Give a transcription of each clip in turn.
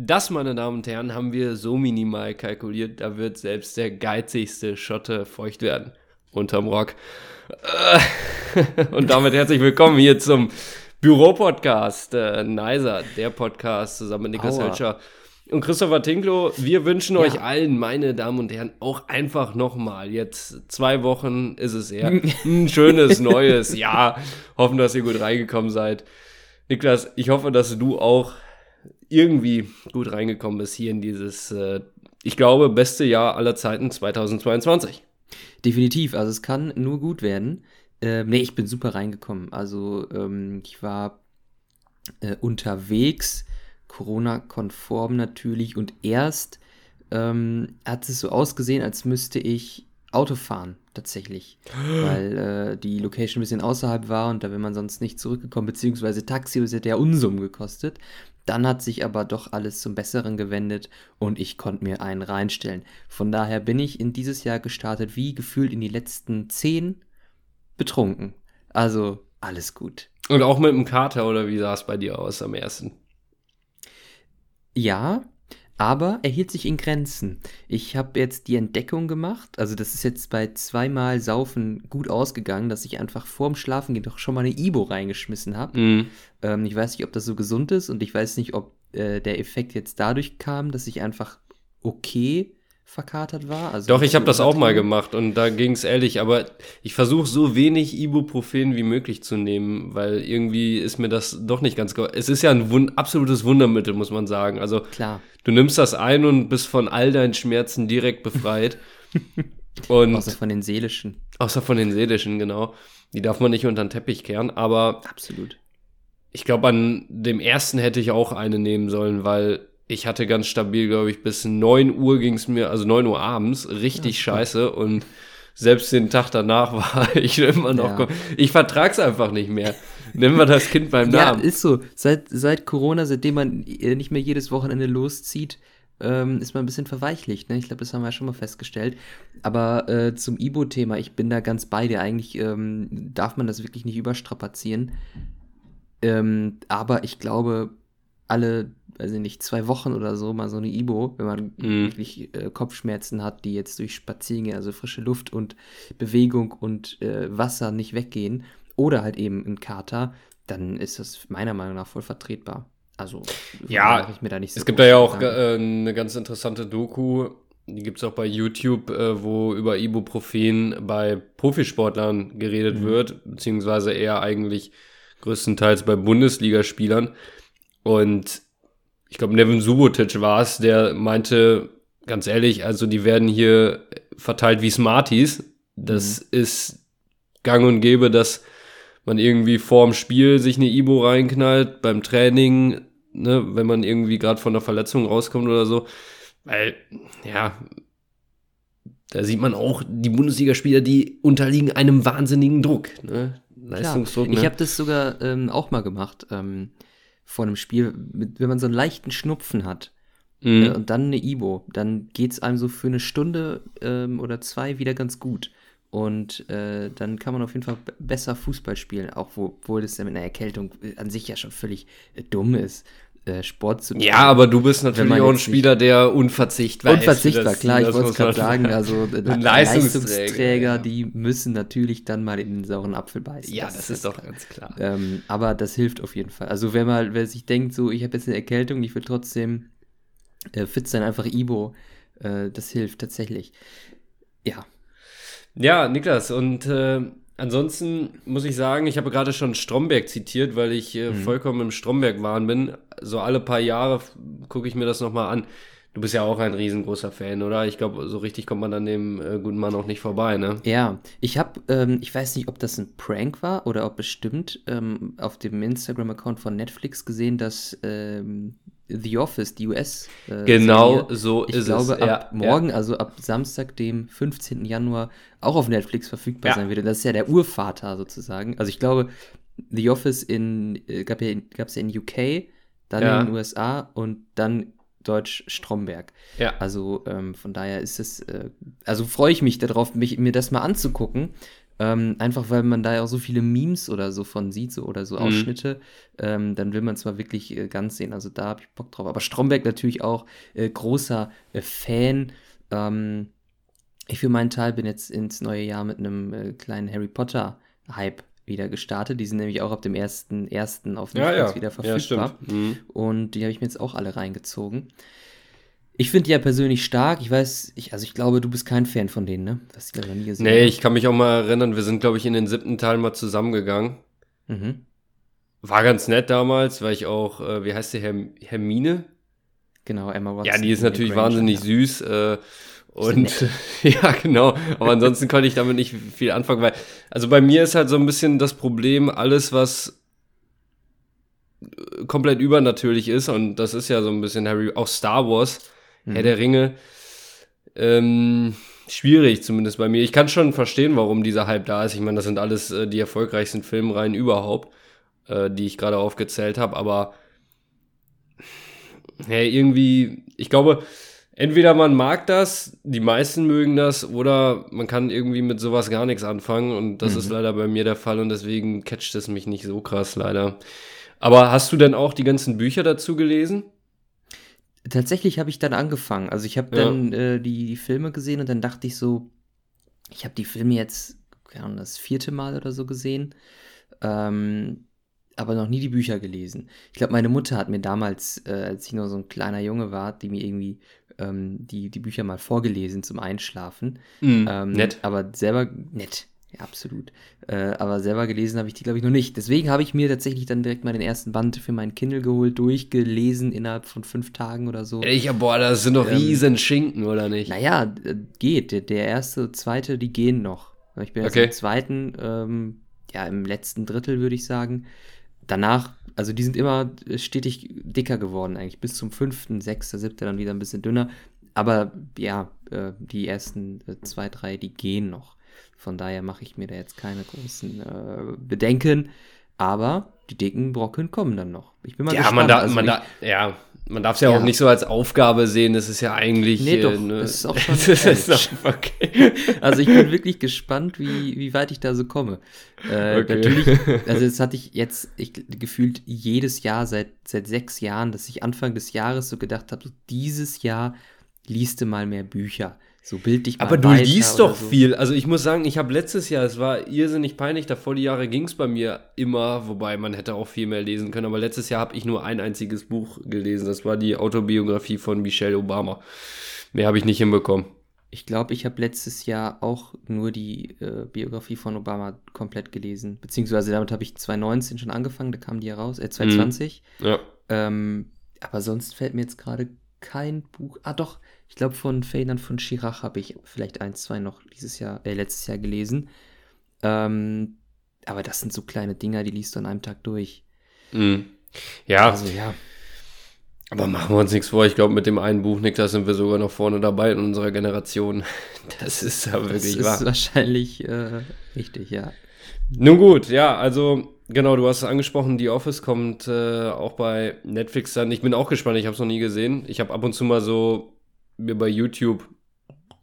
Das, meine Damen und Herren, haben wir so minimal kalkuliert, da wird selbst der geizigste Schotte feucht werden. Unterm Rock. Äh, und damit herzlich willkommen hier zum Büro-Podcast. Äh, Nicer, der Podcast zusammen mit Niklas Hölscher und Christopher Tinklo. Wir wünschen ja. euch allen, meine Damen und Herren, auch einfach nochmal. Jetzt zwei Wochen ist es eher ein schönes neues Jahr. Hoffen, dass ihr gut reingekommen seid. Niklas, ich hoffe, dass du auch irgendwie gut reingekommen bist hier in dieses, äh, ich glaube, beste Jahr aller Zeiten 2022. Definitiv, also es kann nur gut werden. Äh, nee, ich bin super reingekommen. Also ähm, ich war äh, unterwegs, Corona-konform natürlich und erst ähm, hat es so ausgesehen, als müsste ich Auto fahren, tatsächlich. weil äh, die Location ein bisschen außerhalb war und da wäre man sonst nicht zurückgekommen, beziehungsweise Taxi, das hätte ja Unsummen gekostet. Dann hat sich aber doch alles zum Besseren gewendet und ich konnte mir einen reinstellen. Von daher bin ich in dieses Jahr gestartet, wie gefühlt in die letzten zehn, betrunken. Also alles gut. Und auch mit dem Kater oder wie sah es bei dir aus am ersten? Ja, aber er hielt sich in Grenzen. Ich habe jetzt die Entdeckung gemacht, also das ist jetzt bei zweimal Saufen gut ausgegangen, dass ich einfach vorm Schlafengehen doch schon mal eine Ibo reingeschmissen habe. Mm. Ähm, ich weiß nicht, ob das so gesund ist und ich weiß nicht, ob äh, der Effekt jetzt dadurch kam, dass ich einfach okay verkatert war. Also Doch, ich habe das auch mal gemacht und da ging es ehrlich, aber ich versuche so wenig Ibuprofen wie möglich zu nehmen, weil irgendwie ist mir das doch nicht ganz. Es ist ja ein Wund absolutes Wundermittel, muss man sagen. Also Klar. du nimmst das ein und bist von all deinen Schmerzen direkt befreit. und außer von den seelischen. Außer von den seelischen, genau. Die darf man nicht unter den Teppich kehren, aber. Absolut. Ich glaube, an dem ersten hätte ich auch eine nehmen sollen, weil ich hatte ganz stabil, glaube ich, bis 9 Uhr ging es mir, also 9 Uhr abends, richtig ja, scheiße. Und selbst den Tag danach war ich immer noch. Ja. Ich vertrag's einfach nicht mehr. Nennen wir das Kind beim Namen. Ja, ist so. Seit, seit Corona, seitdem man äh, nicht mehr jedes Wochenende loszieht, ähm, ist man ein bisschen verweichlicht. Ne? Ich glaube, das haben wir ja schon mal festgestellt. Aber äh, zum Ibo-Thema, ich bin da ganz bei dir. Eigentlich ähm, darf man das wirklich nicht überstrapazieren. Ähm, aber ich glaube, alle weiß ich nicht, zwei Wochen oder so mal so eine Ibo, wenn man mm. wirklich äh, Kopfschmerzen hat, die jetzt durch Spaziergehen, also frische Luft und Bewegung und äh, Wasser nicht weggehen, oder halt eben ein Kater, dann ist das meiner Meinung nach voll vertretbar. Also, ja, ich mir da nicht so es gibt da ja auch äh, eine ganz interessante Doku, die gibt es auch bei YouTube, äh, wo über Ibuprofen bei Profisportlern geredet mhm. wird, beziehungsweise eher eigentlich größtenteils bei Bundesligaspielern. Und ich glaube, Nevin Subotic war es, der meinte, ganz ehrlich, also die werden hier verteilt wie Smarties. Das mhm. ist gang und gäbe, dass man irgendwie vorm Spiel sich eine Ibo reinknallt, beim Training, ne, wenn man irgendwie gerade von der Verletzung rauskommt oder so. Weil, ja, da sieht man auch, die Bundesligaspieler, die unterliegen einem wahnsinnigen Druck. Ne? Leistungsdruck. Ne? Ich habe das sogar ähm, auch mal gemacht. Ähm, vor einem Spiel, mit, wenn man so einen leichten Schnupfen hat mhm. äh, und dann eine Ibo, dann geht es einem so für eine Stunde ähm, oder zwei wieder ganz gut. Und äh, dann kann man auf jeden Fall besser Fußball spielen, auch wo, obwohl das ja mit einer Erkältung an sich ja schon völlig äh, dumm ist. Äh, Sport zu tun. Ja, aber du bist natürlich auch ein Spieler, der unverzichtbar ist. Unverzichtbar, klar, ich wollte es gerade sagen. Also Leistungsträger, Leistungsträger die müssen natürlich dann mal in den sauren Apfel beißen. Ja, das, das ist doch ganz klar. Ähm, aber das hilft auf jeden Fall. Also wenn mal, wer sich denkt, so ich habe jetzt eine Erkältung, ich will trotzdem äh, fit sein, einfach Ibo, äh, das hilft tatsächlich. Ja. Ja, Niklas, und äh, Ansonsten muss ich sagen, ich habe gerade schon Stromberg zitiert, weil ich äh, mhm. vollkommen im Stromberg-Wahn bin. So alle paar Jahre gucke ich mir das nochmal an. Du bist ja auch ein riesengroßer Fan, oder? Ich glaube, so richtig kommt man an dem äh, guten Mann auch nicht vorbei, ne? Ja, ich habe, ähm, ich weiß nicht, ob das ein Prank war oder ob bestimmt ähm, auf dem Instagram-Account von Netflix gesehen, dass ähm, The Office, die US. Äh, genau Serie, so ich ist glaube, es. ab ja, morgen, ja. also ab Samstag, dem 15. Januar, auch auf Netflix verfügbar ja. sein wird. Das ist ja der Urvater sozusagen. Also ich glaube, The Office in, äh, gab es ja, ja in UK, dann in den USA und dann Deutsch Stromberg. Ja. Also ähm, von daher ist es, äh, also freue ich mich darauf, mich, mir das mal anzugucken. Ähm, einfach weil man da ja auch so viele Memes oder so von sieht, so oder so mhm. Ausschnitte, ähm, dann will man es mal wirklich äh, ganz sehen. Also da habe ich Bock drauf. Aber Stromberg natürlich auch äh, großer äh, Fan. Ähm, ich für meinen Teil bin jetzt ins neue Jahr mit einem äh, kleinen Harry Potter-Hype wieder gestartet. Die sind nämlich auch ab dem 1.1. auf Netflix ja, ja. wieder verfügbar. Ja, mhm. Und die habe ich mir jetzt auch alle reingezogen. Ich finde die ja persönlich stark. Ich weiß, ich, also ich glaube, du bist kein Fan von denen, ne? Das die noch nie gesehen. Nee, ich kann mich auch mal erinnern, wir sind, glaube ich, in den siebten Teil mal zusammengegangen. Mhm. War ganz nett damals, weil ich auch, äh, wie heißt die, Herm Hermine? Genau, Emma Watson. Ja, die ist natürlich Granger, wahnsinnig ja. süß. Äh, und ja, genau. Aber ansonsten konnte ich damit nicht viel anfangen, weil, also bei mir ist halt so ein bisschen das Problem, alles, was komplett übernatürlich ist, und das ist ja so ein bisschen Harry, auch Star Wars, mhm. Herr der Ringe. Ähm, schwierig, zumindest bei mir. Ich kann schon verstehen, warum dieser Hype da ist. Ich meine, das sind alles äh, die erfolgreichsten Filmreihen überhaupt, äh, die ich gerade aufgezählt habe, aber hey, irgendwie, ich glaube, entweder man mag das, die meisten mögen das, oder man kann irgendwie mit sowas gar nichts anfangen und das mhm. ist leider bei mir der Fall und deswegen catcht es mich nicht so krass leider. Aber hast du denn auch die ganzen Bücher dazu gelesen? Tatsächlich habe ich dann angefangen. Also ich habe dann ja. äh, die, die, Filme gesehen und dann dachte ich so, ich habe die Filme jetzt keine das vierte Mal oder so gesehen, ähm, aber noch nie die Bücher gelesen. Ich glaube, meine Mutter hat mir damals, äh, als ich nur so ein kleiner Junge war, die mir irgendwie ähm, die, die Bücher mal vorgelesen zum Einschlafen. Mm, ähm, nett. Aber selber, nett, ja, absolut. Äh, aber selber gelesen habe ich die, glaube ich, noch nicht. Deswegen habe ich mir tatsächlich dann direkt mal den ersten Band für mein Kindle geholt, durchgelesen innerhalb von fünf Tagen oder so. Ich, boah, das sind doch ähm, riesen Schinken, oder nicht? Naja, äh, geht. Der, der erste, zweite, die gehen noch. Ich bin jetzt okay. im zweiten, ähm, ja, im letzten Drittel, würde ich sagen. Danach, also die sind immer stetig dicker geworden, eigentlich. Bis zum fünften, sechster, siebter dann wieder ein bisschen dünner. Aber ja, äh, die ersten äh, zwei, drei, die gehen noch. Von daher mache ich mir da jetzt keine großen äh, Bedenken. Aber die dicken Brocken kommen dann noch. Ich bin mal ja, gespannt. Man da, also man da, ja, man darf es ja, ja, auch nicht so als Aufgabe sehen. Das ist ja eigentlich. Nee, doch, äh, ne, das ist auch schon. das ist auch okay. Also ich bin wirklich gespannt, wie, wie weit ich da so komme. Äh, okay. Natürlich, also das hatte ich jetzt ich, gefühlt jedes Jahr seit, seit sechs Jahren, dass ich Anfang des Jahres so gedacht habe, so dieses Jahr liest du mal mehr Bücher. So bildlich mal Aber du liest doch so. viel. Also ich muss sagen, ich habe letztes Jahr, es war irrsinnig peinlich, davor die Jahre ging es bei mir immer, wobei man hätte auch viel mehr lesen können, aber letztes Jahr habe ich nur ein einziges Buch gelesen. Das war die Autobiografie von Michelle Obama. Mehr habe ich nicht hinbekommen. Ich glaube, ich habe letztes Jahr auch nur die äh, Biografie von Obama komplett gelesen. Beziehungsweise damit habe ich 2019 schon angefangen, da kam die ja raus, äh, 2020. Mhm. Ja. Ähm, aber sonst fällt mir jetzt gerade kein Buch. Ah, doch, ich glaube, von Ferdinand von Schirach habe ich vielleicht ein, zwei noch dieses Jahr, äh, letztes Jahr gelesen. Ähm, aber das sind so kleine Dinger, die liest du an einem Tag durch. Mhm. Ja. Also, ja. Aber machen wir uns nichts vor. Ich glaube, mit dem einen Buch, Nick, da sind wir sogar noch vorne dabei in unserer Generation. Das ist ja wirklich das wahr. Das ist wahrscheinlich äh, richtig, ja. Nun gut, ja, also genau, du hast es angesprochen, The Office kommt äh, auch bei Netflix dann. Ich bin auch gespannt, ich habe es noch nie gesehen. Ich habe ab und zu mal so mir bei YouTube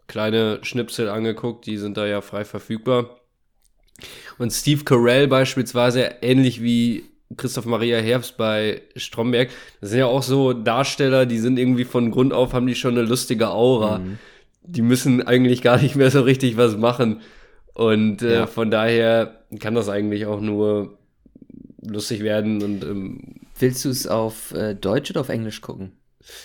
kleine Schnipsel angeguckt, die sind da ja frei verfügbar. Und Steve Carell beispielsweise, ähnlich wie Christoph Maria Herbst bei Stromberg, das sind ja auch so Darsteller, die sind irgendwie von Grund auf, haben die schon eine lustige Aura. Mhm. Die müssen eigentlich gar nicht mehr so richtig was machen. Und äh, ja. von daher kann das eigentlich auch nur lustig werden. Und, ähm, Willst du es auf äh, Deutsch oder auf Englisch gucken?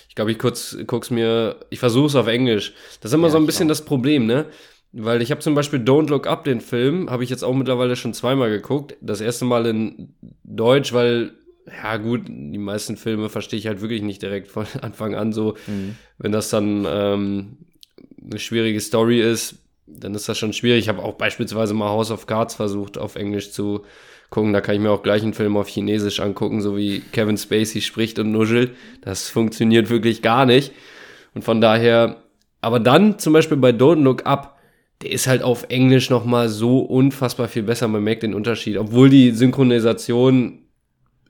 Ich glaube, ich kurz guck's mir, ich versuche es auf Englisch. Das ist immer ja, so ein bisschen das Problem, ne? Weil ich habe zum Beispiel Don't Look Up, den Film, habe ich jetzt auch mittlerweile schon zweimal geguckt. Das erste Mal in Deutsch, weil, ja gut, die meisten Filme verstehe ich halt wirklich nicht direkt von Anfang an so. Mhm. Wenn das dann ähm, eine schwierige Story ist, dann ist das schon schwierig. Ich habe auch beispielsweise mal House of Cards versucht, auf Englisch zu gucken. Da kann ich mir auch gleich einen Film auf Chinesisch angucken, so wie Kevin Spacey spricht und nuschelt. Das funktioniert wirklich gar nicht. Und von daher, aber dann zum Beispiel bei Don't Look Up, der ist halt auf Englisch nochmal so unfassbar viel besser. Man merkt den Unterschied. Obwohl die Synchronisation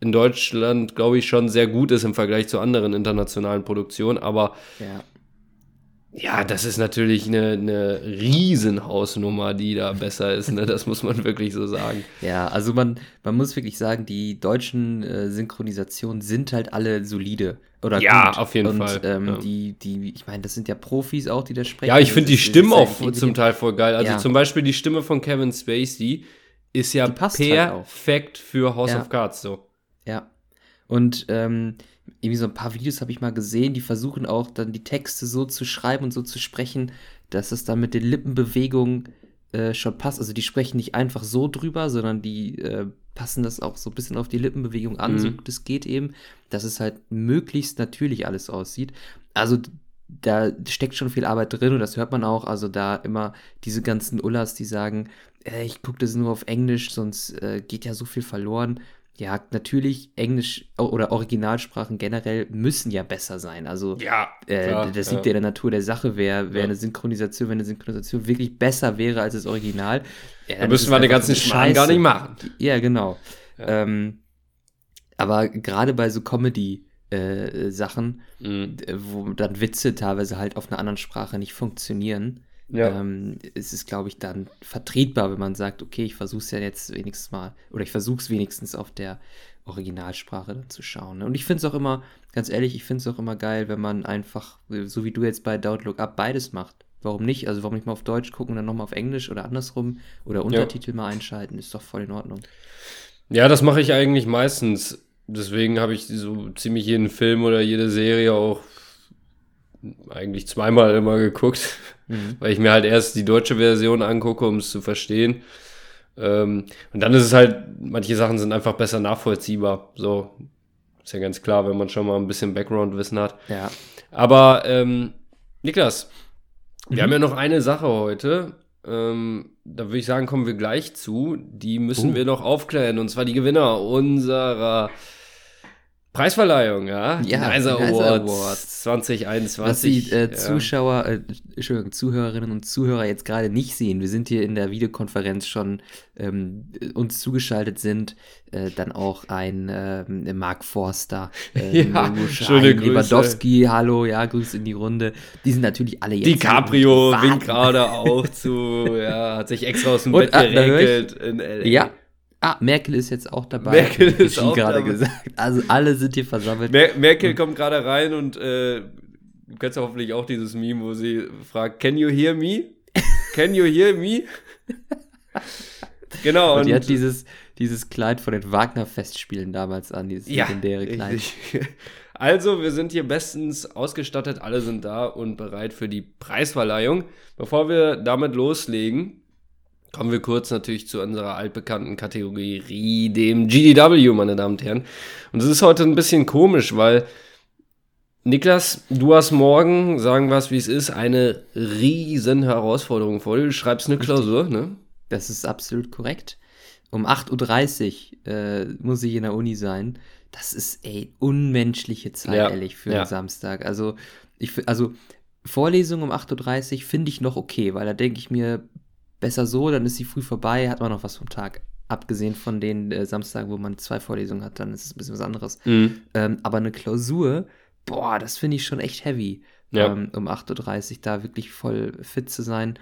in Deutschland, glaube ich, schon sehr gut ist im Vergleich zu anderen internationalen Produktionen. Aber ja. Ja, das ist natürlich eine, eine Riesenhausnummer, die da besser ist. Ne? Das muss man wirklich so sagen. Ja, also man, man muss wirklich sagen, die deutschen äh, Synchronisationen sind halt alle solide. Oder ja, gut. auf jeden und, Fall. Ähm, ja. Die, die, ich meine, das sind ja Profis auch, die da sprechen. Ja, ich finde die Stimmen auch zum Teil voll geil. Also Ja. zum Beispiel die Stimme von Kevin Spacey ist ja halt perfekt für House Ja. of Cards so. Ja. Und ähm, irgendwie so ein paar Videos habe ich mal gesehen, die versuchen auch dann die Texte so zu schreiben und so zu sprechen, dass es dann mit den Lippenbewegungen äh, schon passt. Also die sprechen nicht einfach so drüber, sondern die äh, passen das auch so ein bisschen auf die Lippenbewegung an, Mhm. so es geht eben, dass es halt möglichst natürlich alles aussieht. Also da steckt schon viel Arbeit drin und das hört man auch. Also da immer diese ganzen Ullas, die sagen, äh, ich gucke das nur auf Englisch, sonst äh, geht ja so viel verloren. Ja, natürlich, Englisch oder Originalsprachen generell müssen ja besser sein. Also Ja, äh, klar, das ja. liegt ja in der Natur der Sache. Wer, wer Ja. eine Synchronisation, wenn eine Synchronisation wirklich besser wäre als das Original, ja, Da dann müssen wir den ganzen Schmarrn gar nicht machen. Ja, genau. Ja. Ähm, aber gerade bei so Comedy-Sachen, Mhm. wo dann Witze teilweise halt auf einer anderen Sprache nicht funktionieren, Ja. ähm, ist es, glaube ich, dann vertretbar, wenn man sagt, okay, ich versuche es ja jetzt wenigstens mal, oder ich versuche es wenigstens auf der Originalsprache dann zu schauen. ne? Und ich finde es auch immer, ganz ehrlich, ich finde es auch immer geil, wenn man einfach, so wie du jetzt bei Look Up, beides macht. Warum nicht? Also warum nicht mal auf Deutsch gucken und dann nochmal auf Englisch oder andersrum oder Untertitel mal einschalten, ist doch voll in Ordnung. Ja, das mache ich eigentlich meistens. Deswegen habe ich so ziemlich jeden Film oder jede Serie auch eigentlich zweimal immer geguckt, Mhm. weil ich mir halt erst die deutsche Version angucke, um es zu verstehen. Ähm, und dann ist es halt, manche Sachen sind einfach besser nachvollziehbar. So, ist ja ganz klar, wenn man schon mal ein bisschen Background-Wissen hat. Ja. Aber ähm, Niklas, wir Mhm. haben ja noch eine Sache heute. Ähm, da würde ich sagen, kommen wir gleich zu. Die müssen Oh. wir noch aufklären. Und zwar die Gewinner unserer Preisverleihung, ja? Ja, Nicer Awards, Awards. 2021. Was die äh, ja. Zuschauer, äh, Entschuldigung, Zuhörerinnen und Zuhörer jetzt gerade nicht sehen, wir sind hier in der Videokonferenz schon ähm, uns zugeschaltet sind, äh, dann auch ein ähm, Mark Forster, äh, Ja, schöne Grüße. Lewandowski, hallo, ja, Grüß in die Runde. Die sind natürlich alle jetzt. DiCaprio winkt gerade auch zu, ja, hat sich extra aus dem Und, Bett ich- geregelt in L.A. Ja. Ah, Merkel ist jetzt auch dabei. Merkel ist auch gerade dabei. gesagt. Also alle sind hier versammelt. Mer Merkel kommt gerade rein und äh, du kennst ja hoffentlich auch dieses Meme, wo sie fragt, Can you hear me? Can you hear me? genau. und die hat dieses, dieses Kleid von den Wagner-Festspielen damals an, dieses ja, legendäre Kleid. richtig. Also, wir sind hier bestens ausgestattet, alle sind da und bereit für die Preisverleihung. Bevor wir damit loslegen, kommen wir kurz natürlich zu unserer altbekannten Kategorie, dem GDW, meine Damen und Herren. Und es ist heute ein bisschen komisch, weil Niklas, du hast morgen, sagen wir es wie es ist, eine riesen Herausforderung vor dir. Du schreibst eine Klausur, ne? Das ist absolut korrekt. Um 8.30 Uhr äh, muss ich in der Uni sein. Das ist, ey, unmenschliche Zeit, Ja, ehrlich, für ja. einen Samstag. Also, ich, also Vorlesung um 8.30 Uhr finde ich noch okay, weil da denke ich mir, besser so, dann ist sie früh vorbei, hat man noch was vom Tag. Abgesehen von den äh, Samstagen, wo man zwei Vorlesungen hat, dann ist es ein bisschen was anderes. Mhm. Ähm, aber eine Klausur, boah, das finde ich schon echt heavy. Ja. Ähm, um 8.30 Uhr da wirklich voll fit zu sein.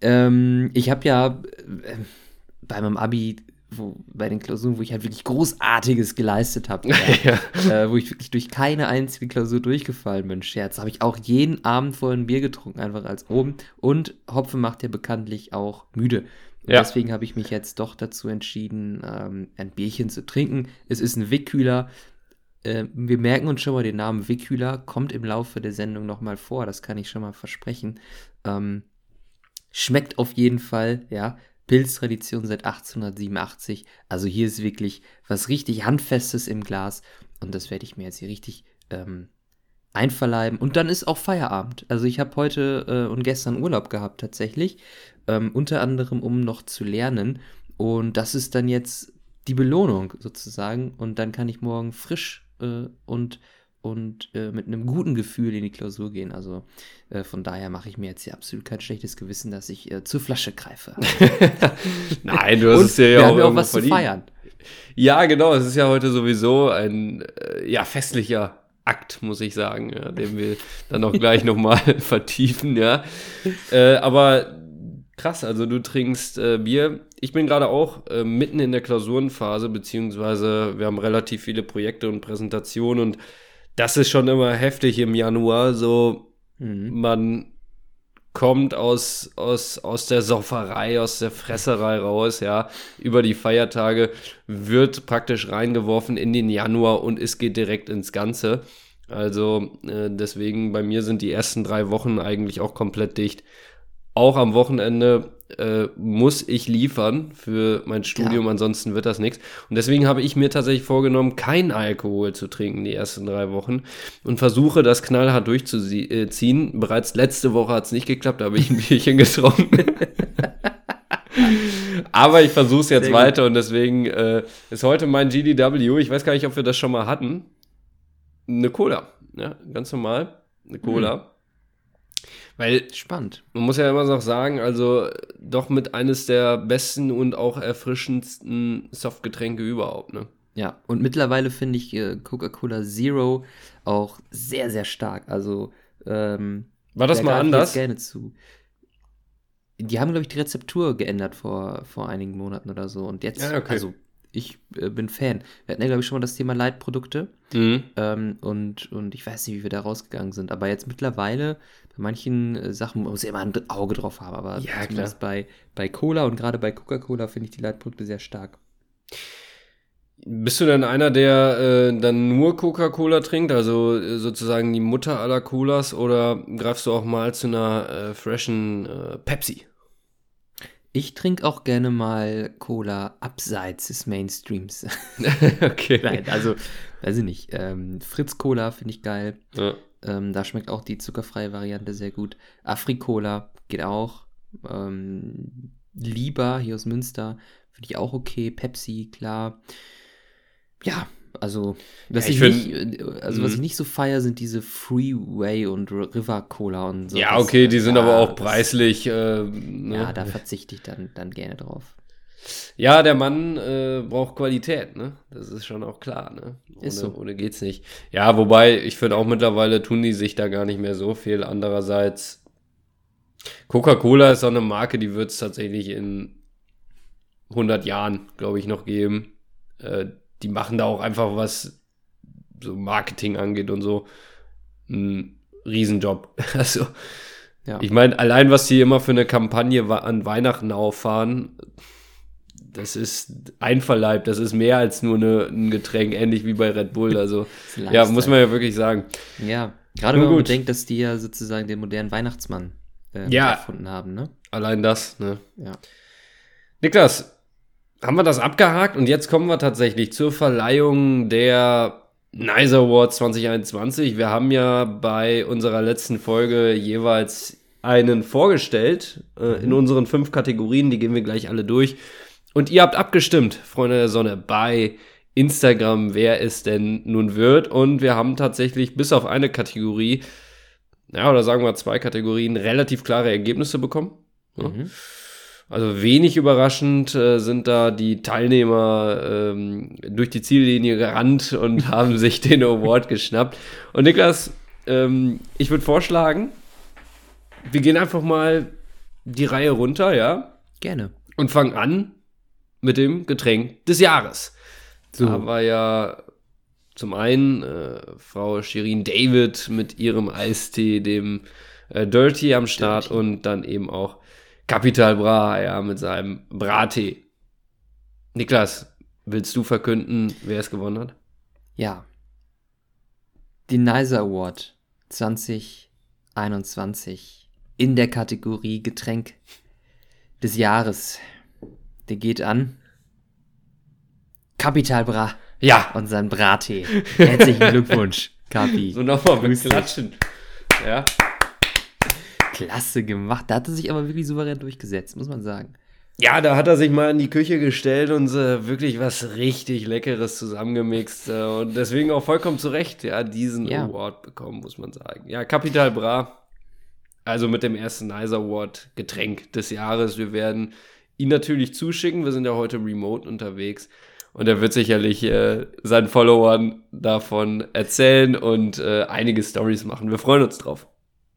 Ähm, ich habe ja äh, bei meinem Abi, wo, bei den Klausuren, wo ich halt wirklich Großartiges geleistet habe, ja. äh, wo ich wirklich durch keine einzige Klausur durchgefallen bin, Scherz, habe ich auch jeden Abend vorher ein Bier getrunken, einfach als oben. Und Hopfen macht ja bekanntlich auch müde. Und Ja. Deswegen habe ich mich jetzt doch dazu entschieden, ähm, ein Bierchen zu trinken. Es ist ein Wickkühler. Äh, wir merken uns schon mal den Namen Wickkühler, kommt im Laufe der Sendung nochmal vor, das kann ich schon mal versprechen. Ähm, schmeckt auf jeden Fall, ja. Pilztradition seit 1887. Also hier ist wirklich was richtig Handfestes im Glas. Und das werde ich mir jetzt hier richtig ähm, einverleiben. Und dann ist auch Feierabend. Also ich habe heute äh, und gestern Urlaub gehabt tatsächlich. Ähm, unter anderem, um noch zu lernen. Und das ist dann jetzt die Belohnung sozusagen. Und dann kann ich morgen frisch äh, und, und äh, mit einem guten Gefühl in die Klausur gehen. Also äh, von daher mache ich mir jetzt hier absolut kein schlechtes Gewissen, dass ich äh, zur Flasche greife. Nein, du hast und es ja wir auch haben ja auch irgendwo was verdient. zu feiern. Ja, genau. Es ist ja heute sowieso ein äh, ja, festlicher Akt, muss ich sagen, ja, den wir dann auch gleich nochmal vertiefen, ja. Äh, aber krass, also du trinkst äh, Bier. Ich bin gerade auch äh, mitten in der Klausurenphase, beziehungsweise wir haben relativ viele Projekte und Präsentationen und das ist schon immer heftig im Januar. So, mhm. man kommt aus, aus, aus der Sofferei, aus der Fresserei raus, ja, über die Feiertage, wird praktisch reingeworfen in den Januar und es geht direkt ins Ganze. Also äh, deswegen bei mir sind die ersten drei Wochen eigentlich auch komplett dicht. Auch am Wochenende äh, muss ich liefern für mein Studium, ja. ansonsten wird das nichts. Und deswegen habe ich mir tatsächlich vorgenommen, kein Alkohol zu trinken die ersten drei Wochen und versuche das knallhart durchzuziehen. Bereits letzte Woche hat es nicht geklappt, da habe ich ein Bierchen getrunken. Aber ich versuche es jetzt Sehr weiter gut. und deswegen äh, ist heute mein GDW. Ich weiß gar nicht, ob wir das schon mal hatten. Eine Cola. Ja, ganz normal. Eine Cola. Mhm. Weil spannend. Man muss ja immer noch sagen, also doch mit eines der besten und auch erfrischendsten Softgetränke überhaupt, ne? Ja, und mittlerweile finde ich äh, Coca-Cola Zero auch sehr, sehr stark. Also, ähm, war das mal anders? Gerne zu. Die haben, glaube ich, die Rezeptur geändert vor, vor einigen Monaten oder so. Und jetzt, ja, okay. also ich äh, bin Fan. Wir hatten ja, glaube ich, schon mal das Thema Leitprodukte. Mhm. Ähm, und, und ich weiß nicht, wie wir da rausgegangen sind. Aber jetzt mittlerweile, bei manchen äh, Sachen muss ich immer ein Auge drauf haben. Aber ja, zumindest bei, bei Cola und gerade bei Coca-Cola finde ich die Leitprodukte sehr stark. Bist du denn einer, der äh, dann nur Coca-Cola trinkt, also äh, sozusagen die Mutter aller Colas, oder greifst du auch mal zu einer äh, freshen äh, Pepsi? Ich trinke auch gerne mal Cola abseits des Mainstreams. okay. Nein, also, weiß ich nicht. Ähm, Fritz Cola finde ich geil. Ja. Ähm, da schmeckt auch die zuckerfreie Variante sehr gut. Afri-Cola geht auch. Ähm, Lieber hier aus Münster finde ich auch okay. Pepsi, klar. Ja, also, was, ja, ich, ich find, nicht, also was ich mhm. nicht so feier, sind diese Freeway und River Cola und so. Ja, okay, die sind ja, aber auch preislich. Äh, ne? Ja, da verzichte ich dann, dann gerne drauf. Ja, der Mann äh, braucht Qualität, ne? Das ist schon auch klar, ne? Ohne, ist so. ohne geht's nicht. Ja, wobei, ich finde auch mittlerweile tun die sich da gar nicht mehr so viel. Andererseits, Coca-Cola ist auch eine Marke, die wird es tatsächlich in 100 Jahren, glaube ich, noch geben. Äh, die machen da auch einfach was so Marketing angeht und so einen Riesenjob. Also, ja. ich meine, allein was die immer für eine Kampagne an Weihnachten auffahren, das ist einverleibt, das ist mehr als nur eine, ein Getränk, ähnlich wie bei Red Bull. Also, ja, muss man ja wirklich sagen. Ja, gerade wenn man gut. bedenkt, dass die ja sozusagen den modernen Weihnachtsmann äh, ja, erfunden haben, ne? Allein das, ne? Ja. Niklas, haben wir das abgehakt und jetzt kommen wir tatsächlich zur Verleihung der Nice Award 2021. Wir haben ja bei unserer letzten Folge jeweils einen vorgestellt äh, in mhm. unseren fünf Kategorien. Die gehen wir gleich alle durch. Und ihr habt abgestimmt, Freunde der Sonne, bei Instagram, wer es denn nun wird. Und wir haben tatsächlich bis auf eine Kategorie, ja, oder sagen wir zwei Kategorien, relativ klare Ergebnisse bekommen. Ja. Mhm. Also wenig überraschend äh, sind da die Teilnehmer ähm, durch die Ziellinie gerannt und haben sich den Award geschnappt. Und Niklas, ähm, ich würde vorschlagen, wir gehen einfach mal die Reihe runter, ja? Gerne. Und fangen an mit dem Getränk des Jahres. So. Da haben wir ja zum einen äh, Frau Shirin David mit ihrem Eistee, dem äh, Dirty am Start Dirty. und dann eben auch Capital Bra, ja, mit seinem Brattee. Niklas, willst du verkünden, wer es gewonnen hat? Ja. Die Nicer Award 2021 in der Kategorie Getränk des Jahres. Der geht an Capital Bra. Ja. Und sein Brattee. Herzlichen Glückwunsch, Capi. So nochmal mit Klatschen. Ja klasse gemacht. Da hat er sich aber wirklich souverän durchgesetzt, muss man sagen. Ja, da hat er sich mal in die Küche gestellt und äh, wirklich was richtig Leckeres zusammengemixt. Äh, und deswegen auch vollkommen zu Recht, ja, diesen ja. Award bekommen, muss man sagen. Ja, Capital Bra. Also mit dem ersten Nice Award Getränk des Jahres. Wir werden ihn natürlich zuschicken. Wir sind ja heute remote unterwegs. Und er wird sicherlich äh, seinen Followern davon erzählen und äh, einige Stories machen. Wir freuen uns drauf.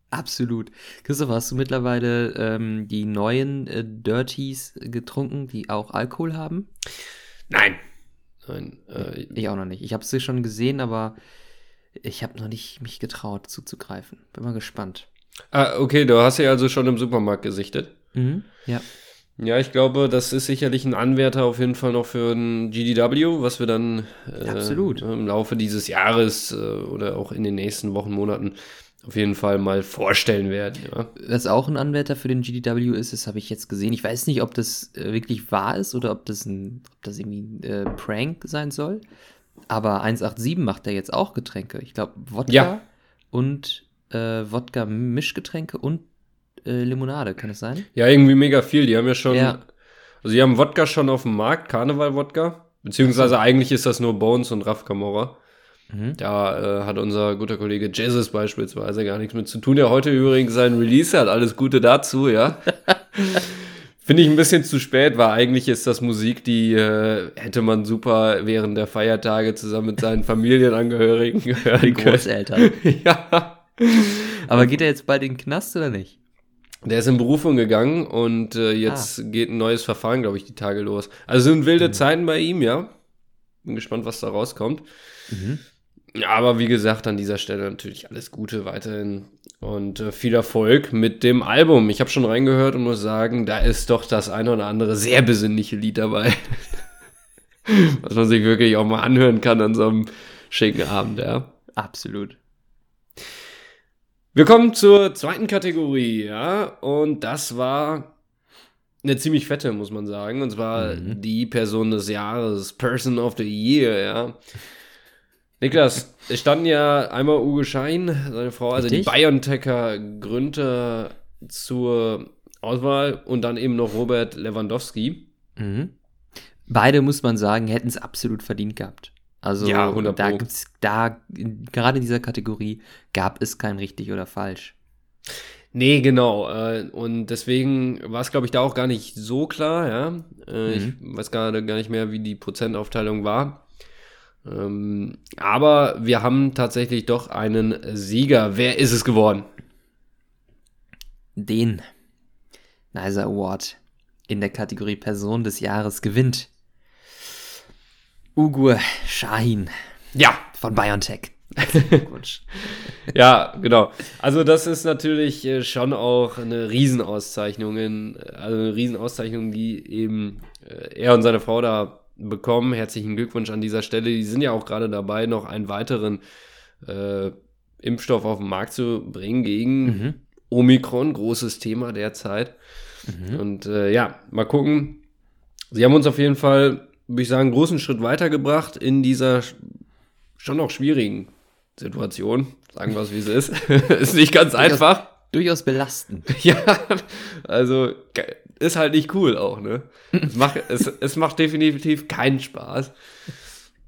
Absolut. Christoph, hast du mittlerweile ähm, die neuen äh, Dirties getrunken, die auch Alkohol haben? Nein. Nein. Äh, ich auch noch nicht. Ich habe sie schon gesehen, aber ich habe noch nicht mich getraut zuzugreifen. Bin mal gespannt. Ah, okay, du hast sie also schon im Supermarkt gesichtet. Mhm, ja. Ja, ich glaube, das ist sicherlich ein Anwärter auf jeden Fall noch für ein GDW, was wir dann äh, im Laufe dieses Jahres äh, oder auch in den nächsten Wochen, Monaten auf jeden Fall mal vorstellen werden. Ja. Was auch ein Anwärter für den GDW ist, das habe ich jetzt gesehen. Ich weiß nicht, ob das äh, wirklich wahr ist oder ob das, ein, ob das irgendwie ein äh, Prank sein soll. Aber 187 macht er jetzt auch Getränke. Ich glaube, Wodka ja. und äh, Wodka-Mischgetränke und äh, Limonade, kann es sein? Ja, irgendwie mega viel. Die haben ja schon. Ja. Also, die haben Wodka schon auf dem Markt, Karneval-Wodka. Beziehungsweise so. eigentlich ist das nur Bones und Raf Camorra. Mhm. Da äh, hat unser guter Kollege Jesus beispielsweise gar nichts mit zu tun. Der heute übrigens sein Release hat. Alles Gute dazu, ja. Finde ich ein bisschen zu spät, weil eigentlich ist das Musik, die äh, hätte man super während der Feiertage zusammen mit seinen Familienangehörigen hören können. Großeltern. ja. Aber geht er jetzt bald in den Knast oder nicht? Der ist in Berufung gegangen und äh, jetzt ah. geht ein neues Verfahren, glaube ich, die Tage los. Also sind wilde mhm. Zeiten bei ihm, ja. Bin gespannt, was da rauskommt. Mhm. Aber wie gesagt, an dieser Stelle natürlich alles Gute weiterhin und äh, viel Erfolg mit dem Album. Ich habe schon reingehört und muss sagen, da ist doch das eine oder andere sehr besinnliche Lied dabei. Was man sich wirklich auch mal anhören kann an so einem schicken Abend, ja. Absolut. Wir kommen zur zweiten Kategorie, ja, und das war eine ziemlich fette, muss man sagen, und zwar mhm. die Person des Jahres, Person of the Year, ja. Niklas, es standen ja einmal Uwe Schein, seine Frau, also Richtig? die BioNTecher Gründer zur Auswahl und dann eben noch Robert Lewandowski. Mhm. Beide, muss man sagen, hätten es absolut verdient gehabt. Also ja, da gibt's da gerade in dieser Kategorie gab es kein richtig oder falsch. Nee, genau. Äh, und deswegen war es, glaube ich, da auch gar nicht so klar, ja. Äh, mhm. Ich weiß gerade gar nicht mehr, wie die Prozentaufteilung war. Ähm, aber wir haben tatsächlich doch einen Sieger. Wer ist es geworden? Den Nicer Award in der Kategorie Person des Jahres gewinnt. Ugur Shahin. Ja. Von BioNTech. ja, genau. Also das ist natürlich äh, schon auch eine Riesenauszeichnung, also eine Riesenauszeichnung, die eben äh, er und seine Frau da bekommen. Herzlichen Glückwunsch an dieser Stelle. Die sind ja auch gerade dabei, noch einen weiteren äh, Impfstoff auf den Markt zu bringen gegen mhm. Omikron, großes Thema derzeit. Mhm. Und äh, ja, mal gucken. Sie haben uns auf jeden Fall, würde ich sagen, einen großen Schritt weitergebracht in dieser schon noch schwierigen Situation. Sagen wir es, wie es ist. ist nicht ganz durchaus, einfach. Durchaus belastend. ja, also ist halt nicht cool auch, ne? es, macht, es, es macht definitiv keinen Spaß.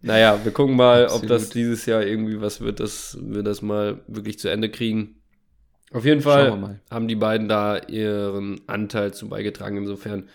Naja, wir gucken mal, Absolut. ob das dieses Jahr irgendwie was wird, dass wir das mal wirklich zu Ende kriegen. Auf jeden Fall haben die beiden da ihren Anteil zu beigetragen. Insofern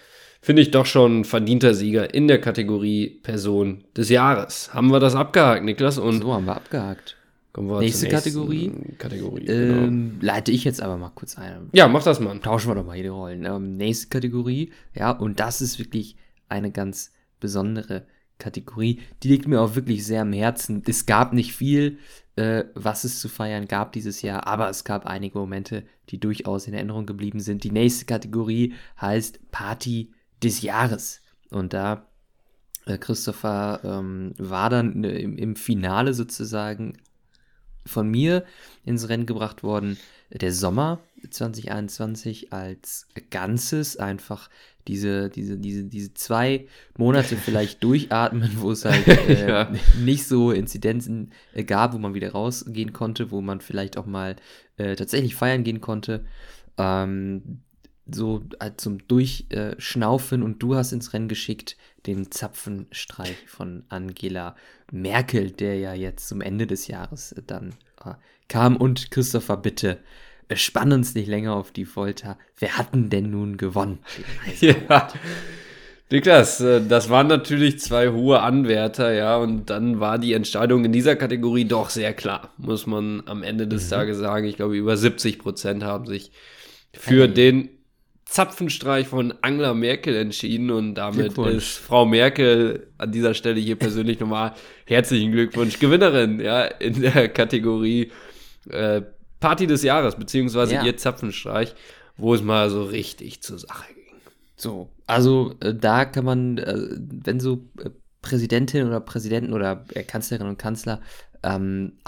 finde ich doch schon verdienter Sieger in der Kategorie Person des Jahres. Haben wir das abgehakt, Niklas? Und so haben wir abgehakt. Kommen wir Nächste Kategorie. Kategorie ähm, genau. Leite ich jetzt aber mal kurz ein. Ja, mach das mal. Tauschen wir doch mal hier die Rollen. Ähm, nächste Kategorie. Ja, und das ist wirklich eine ganz besondere Kategorie. Die liegt mir auch wirklich sehr am Herzen. Es gab nicht viel, äh, was es zu feiern gab dieses Jahr, aber es gab einige Momente, die durchaus in Erinnerung geblieben sind. Die nächste Kategorie heißt Party des Jahres. Und da äh, Christopher ähm, war dann äh, im, im, Finale sozusagen von mir ins Rennen gebracht worden. Der Sommer 2021 als Ganzes einfach diese, diese, diese, diese zwei Monate vielleicht durchatmen, wo es halt äh, ja. nicht so Inzidenzen äh, gab, wo man wieder rausgehen konnte, wo man vielleicht auch mal äh, tatsächlich feiern gehen konnte. Ähm, so äh, zum Durchschnaufen und du hast ins Rennen geschickt den Zapfenstreich von Angela Merkel, der ja jetzt zum Ende des Jahres dann äh, kam. Und Christopher, bitte, äh, spann uns nicht länger auf die Folter. Wer hat denn, nun gewonnen? ja, Niklas, äh, das waren natürlich zwei hohe Anwärter, ja, und dann war die Entscheidung in dieser Kategorie doch sehr klar, muss man am Ende des mhm. Tages sagen. Ich glaube, über 70 Prozent haben sich für hey. den Zapfenstreich von Angela Merkel entschieden und damit ist Frau Merkel an dieser Stelle hier persönlich nochmal herzlichen Glückwunsch Gewinnerin, ja, in der Kategorie äh, Party des Jahres, beziehungsweise ja. ihr Zapfenstreich, wo es mal so richtig zur Sache ging. So, also äh, da kann man, äh, wenn so äh, Präsidentin oder Präsidenten oder äh, Kanzlerin und Kanzler ähm,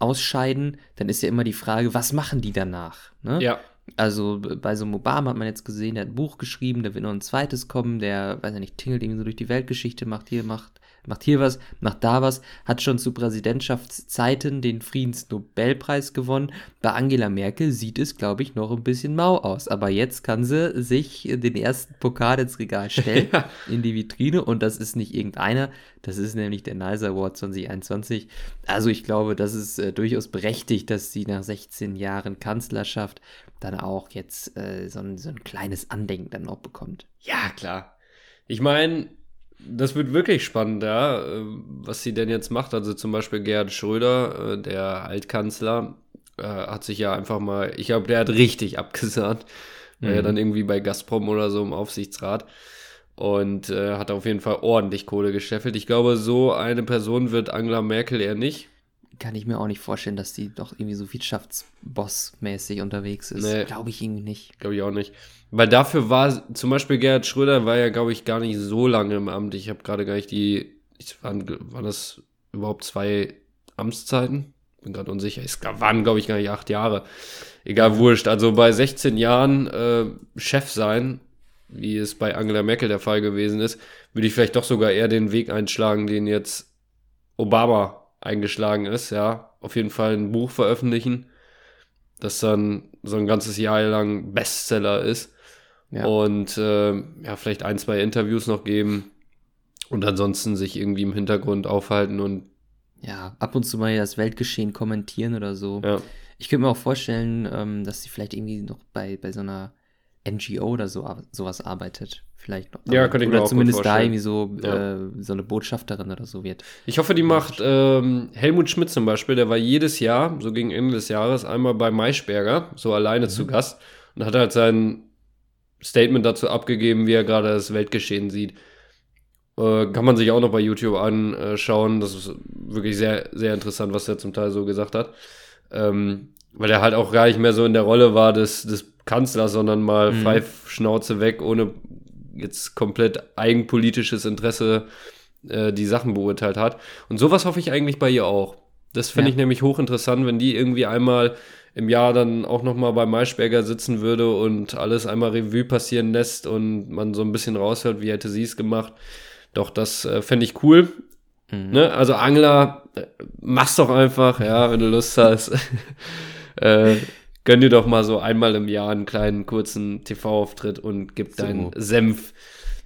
ausscheiden, dann ist ja immer die Frage, was machen die danach? Ne? Ja. Also bei so einem Obama hat man jetzt gesehen, der hat ein Buch geschrieben, da wird noch ein zweites kommen, der, weiß ja nicht, tingelt irgendwie so durch die Weltgeschichte, macht hier, macht macht hier was, macht da was, hat schon zu Präsidentschaftszeiten den Friedensnobelpreis gewonnen. Bei Angela Merkel sieht es, glaube ich, noch ein bisschen mau aus. Aber jetzt kann sie sich den ersten Pokal ins Regal stellen, ja. in die Vitrine. Und das ist nicht irgendeiner, das ist nämlich der Nice Award 2021. Also ich glaube, das ist äh, durchaus berechtigt, dass sie nach 16 Jahren Kanzlerschaft dann auch jetzt äh, so, ein, so ein kleines Andenken dann noch bekommt. Ja, klar. Ich meine, das wird wirklich spannend, ja, äh, was sie denn jetzt macht. Also zum Beispiel Gerhard Schröder, äh, der Altkanzler, äh, hat sich ja einfach mal, ich glaube, der hat richtig abgesagt. Mhm. War ja dann irgendwie bei Gazprom oder so im Aufsichtsrat. Und äh, hat auf jeden Fall ordentlich Kohle gescheffelt. Ich glaube, so eine Person wird Angela Merkel eher nicht. Kann ich mir auch nicht vorstellen, dass die doch irgendwie so Wirtschaftsboss-mäßig unterwegs ist. Nee, glaube ich irgendwie nicht. Glaube ich auch nicht. Weil dafür war zum Beispiel Gerhard Schröder war ja, glaube ich, gar nicht so lange im Amt. Ich habe gerade gar nicht die, ich, waren, waren das überhaupt zwei Amtszeiten? Bin gerade unsicher. Es waren, glaube ich, gar nicht acht Jahre. Egal, wurscht. Also bei 16 Jahren äh, Chef sein, wie es bei Angela Merkel der Fall gewesen ist, würde ich vielleicht doch sogar eher den Weg einschlagen, den jetzt Obama eingeschlagen ist. Ja, auf jeden Fall ein Buch veröffentlichen, das dann so ein ganzes Jahr lang Bestseller ist ja. Und äh, ja, vielleicht ein, zwei Interviews noch geben und ansonsten sich irgendwie im Hintergrund aufhalten und ja, ab und zu mal das Weltgeschehen kommentieren oder so. Ja. Ich könnte mir auch vorstellen, ähm, dass sie vielleicht irgendwie noch bei, bei so einer NGO oder so sowas arbeitet. Vielleicht noch. Ja, könnte ich mir auch zumindest da irgendwie so, ja. äh, so eine Botschafterin oder so wird. Ich hoffe, die macht ähm, Helmut Schmidt zum Beispiel, der war jedes Jahr, so gegen Ende des Jahres, einmal bei Maischberger, so alleine mhm. zu Gast und hat halt seinen Statement dazu abgegeben, wie er gerade das Weltgeschehen sieht. Äh, kann man sich auch noch bei YouTube anschauen. Das ist wirklich sehr, sehr interessant, was er zum Teil so gesagt hat. Ähm, weil er halt auch gar nicht mehr so in der Rolle war des, des Kanzlers, sondern mal mhm. frei Schnauze weg, ohne jetzt komplett eigenpolitisches Interesse äh, die Sachen beurteilt hat. Und sowas hoffe ich eigentlich bei ihr auch. Das finde ja. ich nämlich hochinteressant, wenn die irgendwie einmal im Jahr dann auch noch mal bei Maischberger sitzen würde und alles einmal Revue passieren lässt und man so ein bisschen raushört, wie hätte sie es gemacht. Doch, das äh, fände ich cool. Mhm. Ne? Also Angler, äh, mach's doch einfach, ja, wenn du Lust hast. äh, gönn dir doch mal so einmal im Jahr einen kleinen, kurzen TV-Auftritt und gib so. deinen Senf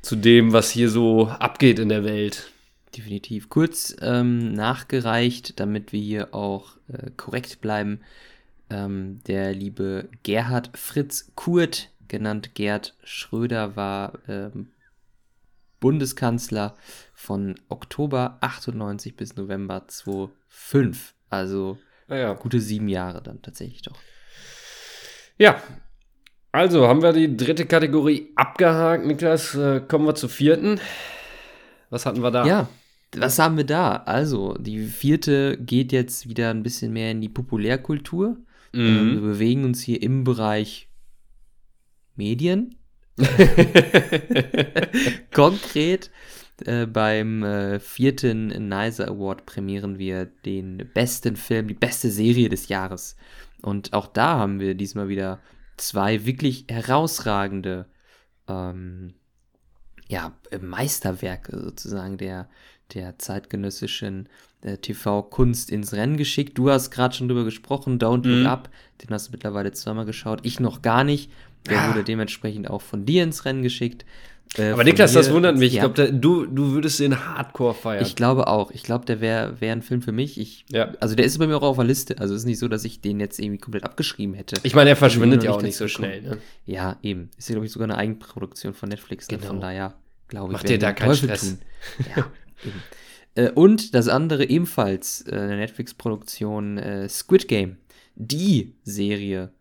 zu dem, was hier so abgeht in der Welt. Definitiv. Kurz ähm, nachgereicht, damit wir hier auch äh, korrekt bleiben. Ähm, der liebe Gerhard Fritz Kurt, genannt Gerd Schröder, war ähm, Bundeskanzler von Oktober 98 bis November 2005. Also ah ja. gute sieben Jahre dann tatsächlich doch. Ja, also haben wir die dritte Kategorie abgehakt, Niklas. Äh, kommen wir zur vierten. Was hatten wir da? Ja, was haben wir da? Also, die vierte geht jetzt wieder ein bisschen mehr in die Populärkultur. Mhm. Ähm, wir bewegen uns hier im Bereich Medien. Konkret äh, beim äh, vierten Nicer Award prämieren wir den besten Film, die beste Serie des Jahres. Und auch da haben wir diesmal wieder zwei wirklich herausragende ähm, ja, Meisterwerke sozusagen der, der zeitgenössischen äh, TV-Kunst ins Rennen geschickt. Du hast gerade schon drüber gesprochen, Don't Look mhm. Up, den hast du mittlerweile zweimal geschaut. Ich noch gar nicht. Der ja. wurde dementsprechend auch von dir ins Rennen geschickt. Äh, Aber Niklas, das wundert mich. Ja. Ich glaube, du, du würdest den Hardcore feiern. Ich glaube auch. Ich glaube, der wäre wär ein Film für mich. Ich, ja. Also der ist bei mir auch auf der Liste. Also es ist nicht so, dass ich den jetzt irgendwie komplett abgeschrieben hätte. Ich meine, er verschwindet ja auch nicht so schnell. Ne? Ja, eben. Ist ja, glaube ich, sogar eine Eigenproduktion von Netflix. Genau. Von daher glaube ich. Macht dir da keinen Teufel Stress. Tun. Ja, eben. Äh, und das andere ebenfalls äh, eine Netflix-Produktion äh, Squid Game. Die Serie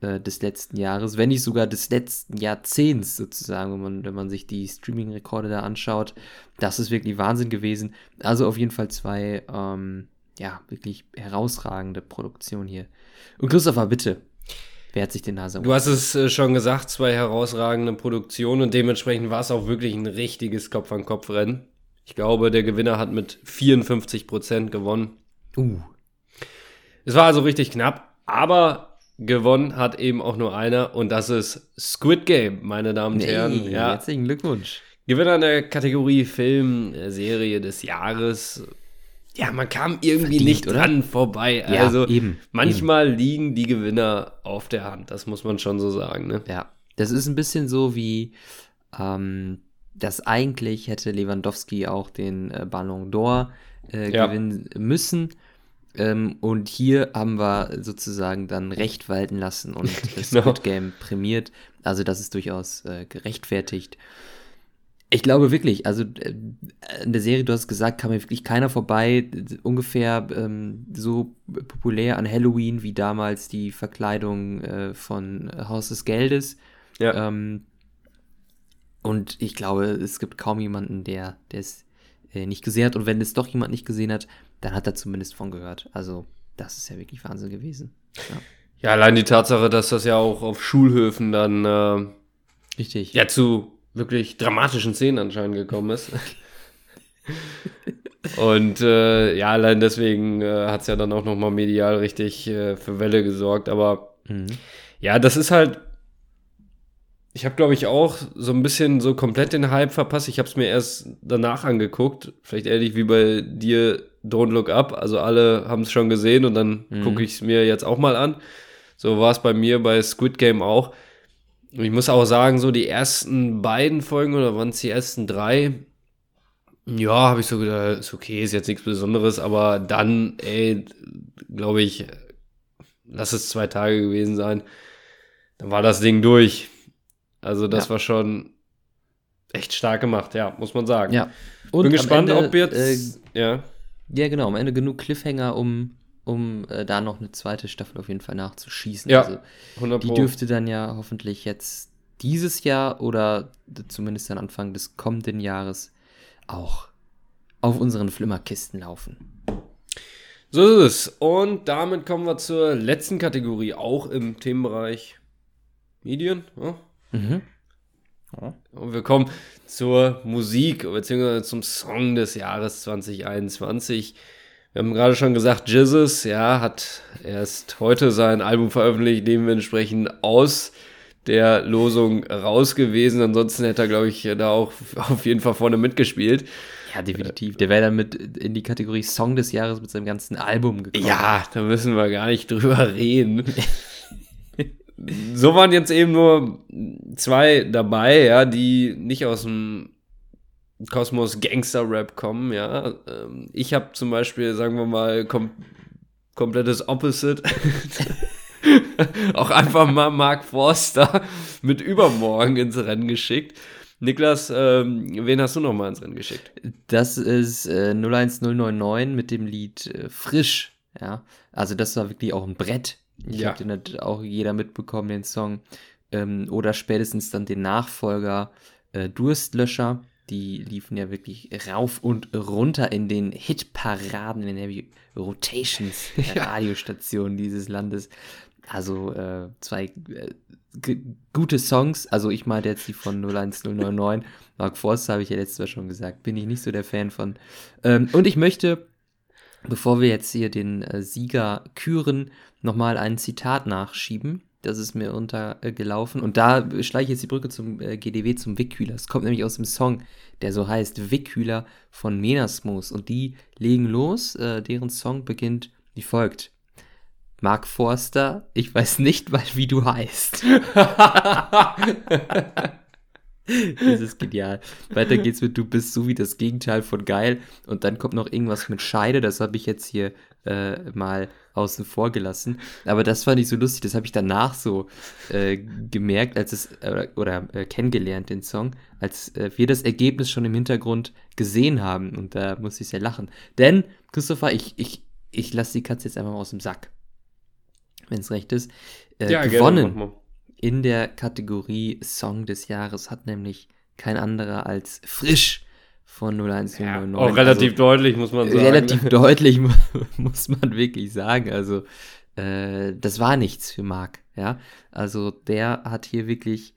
äh, des letzten Jahres, wenn nicht sogar des letzten Jahrzehnts sozusagen, wenn man, wenn man sich die Streaming-Rekorde da anschaut. Das ist wirklich Wahnsinn gewesen. Also auf jeden Fall zwei, ähm, ja, wirklich herausragende Produktionen hier. Und Christopher, bitte, Wer hat sich den Nase Du hast es äh, schon gesagt, zwei herausragende Produktionen und dementsprechend war es auch wirklich ein richtiges Kopf-an-Kopf-Rennen. Ich glaube, der Gewinner hat mit 54 Prozent gewonnen. Uh. Es war also richtig knapp, aber gewonnen hat eben auch nur einer und das ist Squid Game, meine Damen und nee, Herren. Ja. Herzlichen Glückwunsch. Gewinner der Kategorie Film, äh, Serie des Jahres ja, man kam irgendwie Verdient, nicht oder? dran vorbei. Ja, also eben, manchmal eben. liegen die Gewinner auf der Hand, das muss man schon so sagen. Ne? Ja, das ist ein bisschen so wie, ähm, dass eigentlich hätte Lewandowski auch den äh, Ballon d'Or äh, ja. gewinnen müssen. Ähm, und hier haben wir sozusagen dann Recht walten lassen und das genau. Squid Game prämiert. Also das ist durchaus äh, gerechtfertigt. Ich glaube wirklich, also äh, in der Serie, du hast gesagt, kam mir wirklich keiner vorbei, ungefähr ähm, so populär an Halloween wie damals die Verkleidung äh, von Haus des Geldes. Ja. Ähm, und ich glaube, es gibt kaum jemanden, der es äh, nicht gesehen hat. Und wenn es doch jemand nicht gesehen hat, dann hat er zumindest von gehört. Also, das ist ja wirklich Wahnsinn gewesen. Ja, ja allein die Tatsache, dass das ja auch auf Schulhöfen dann äh, Richtig. ja zu wirklich dramatischen Szenen anscheinend gekommen ist. Und äh, ja, allein deswegen äh, hat es ja dann auch nochmal medial richtig äh, für Welle gesorgt. Aber mhm. ja, das ist halt. Ich habe, glaube ich, auch so ein bisschen so komplett den Hype verpasst. Ich habe es mir erst danach angeguckt. Vielleicht ähnlich wie bei dir Don't Look Up. Also alle haben es schon gesehen und dann mhm. gucke ich es mir jetzt auch mal an. So war es bei mir bei Squid Game auch. Und ich muss auch sagen, so die ersten beiden Folgen oder waren es die ersten drei? Ja, habe ich so gedacht, ist okay, ist jetzt nichts Besonderes, aber dann, ey, glaube ich, lass es zwei Tage gewesen sein, dann war das Ding durch. Also das ja. war schon echt stark gemacht, ja, muss man sagen. Ja. Und Bin gespannt, Ende, ob jetzt, äh, ja. Ja, genau, am Ende genug Cliffhanger, um um äh, da noch eine zweite Staffel auf jeden Fall nachzuschießen. Ja, also, 100 Die dürfte dann ja hoffentlich jetzt dieses Jahr oder zumindest dann Anfang des kommenden Jahres auch auf unseren Flimmerkisten laufen. So ist es. Und damit kommen wir zur letzten Kategorie, auch im Themenbereich Medien. Ja? Mhm. Ja. Und wir kommen zur Musik, beziehungsweise zum Song des Jahres 2021. Wir haben gerade schon gesagt, Jesus, ja, hat erst heute sein Album veröffentlicht, dementsprechend aus der Losung raus gewesen. Ansonsten hätte er, glaube ich, da auch auf jeden Fall vorne mitgespielt. Ja, definitiv. Der wäre dann mit in die Kategorie Song des Jahres mit seinem ganzen Album gekommen. Ja, da müssen wir gar nicht drüber reden. so waren jetzt eben nur zwei dabei, ja, die nicht aus dem Kosmos Gangster Rap kommen, ja. Ähm, ich habe zum Beispiel, sagen wir mal, kom komplettes Opposite. auch einfach mal Mark Forster mit Übermorgen ins Rennen geschickt. Niklas, ähm, wen hast du noch mal ins Rennen geschickt? Das ist äh, 01099 mit dem Lied äh, Frisch. Ja, also das war wirklich auch ein Brett. Ich ja. habe den hat auch jeder mitbekommen, den Song. Ähm, oder spätestens dann den Nachfolger äh, Durstlöscher die liefen ja wirklich rauf und runter in den Hitparaden, in den Heavy Rotations der Radiostationen dieses Landes. Also äh, zwei äh, gute Songs. Also ich meinte jetzt die von 01099. Mark Forster habe ich ja letztes Mal schon gesagt. Bin ich nicht so der Fan von. Ähm, und ich möchte, bevor wir jetzt hier den äh, Sieger küren, nochmal ein Zitat nachschieben das ist mir untergelaufen. Und da schlage ich jetzt die Brücke zum äh, GDW, zum Wickkühler. Es kommt nämlich aus dem Song, der so heißt Wickkühler von Menasmus. Und die legen los. Äh, deren Song beginnt wie folgt. Mark Forster, ich weiß nicht mal, wie du heißt. das ist genial. Weiter geht's mit Du bist so wie das Gegenteil von geil. Und dann kommt noch irgendwas mit Scheide. Das habe ich jetzt hier äh, mal außen vor gelassen. Aber das fand ich so lustig, das habe ich danach so äh, gemerkt, als es, äh, oder äh, kennengelernt, den Song, als äh, wir das Ergebnis schon im Hintergrund gesehen haben. Und da musste ich sehr lachen. Denn, Christopher, ich, ich, ich lasse die Katze jetzt einfach mal aus dem Sack. Wenn es recht ist. Äh, ja, gewonnen gerne, in der Kategorie Song des Jahres hat nämlich kein anderer als Frisch von 01099. Ja, auch relativ also, deutlich, muss man sagen. Relativ deutlich, muss man wirklich sagen. Also, äh, das war nichts für Marc, ja. Also, der hat hier wirklich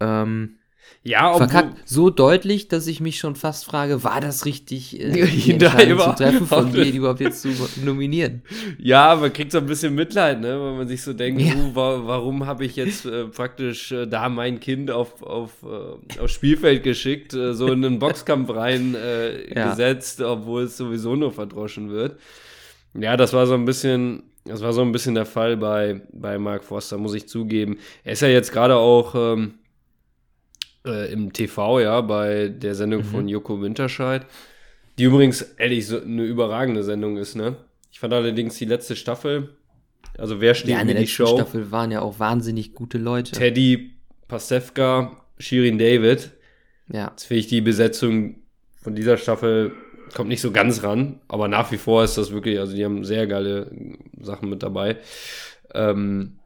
ähm, ja, verkackt so deutlich, dass ich mich schon fast frage, war das richtig, äh, die Entscheidung zu treffen, von dir überhaupt jetzt zu nominieren? Ja, man kriegt so ein bisschen Mitleid, ne, wenn man sich so denkt, ja. uh, wa warum habe ich jetzt äh, praktisch äh, da mein Kind auf, auf, äh, aufs Spielfeld geschickt, äh, so in einen Boxkampf rein äh, ja. gesetzt, obwohl es sowieso nur verdroschen wird. Ja, das war so ein bisschen, das war so ein bisschen der Fall bei, bei Mark Forster, muss ich zugeben. Er ist ja jetzt gerade auch ähm, äh, im TV, ja, bei der Sendung mhm. von Joko Winterscheid. Die übrigens, ehrlich, so eine überragende Sendung ist, ne? Ich fand allerdings die letzte Staffel, also wer steht ja, in der die Show? Staffel waren ja auch wahnsinnig gute Leute. Teddy, Pasewka, Shirin David. Ja. Jetzt finde ich die Besetzung von dieser Staffel kommt nicht so ganz ran, aber nach wie vor ist das wirklich, also die haben sehr geile Sachen mit dabei. Ähm,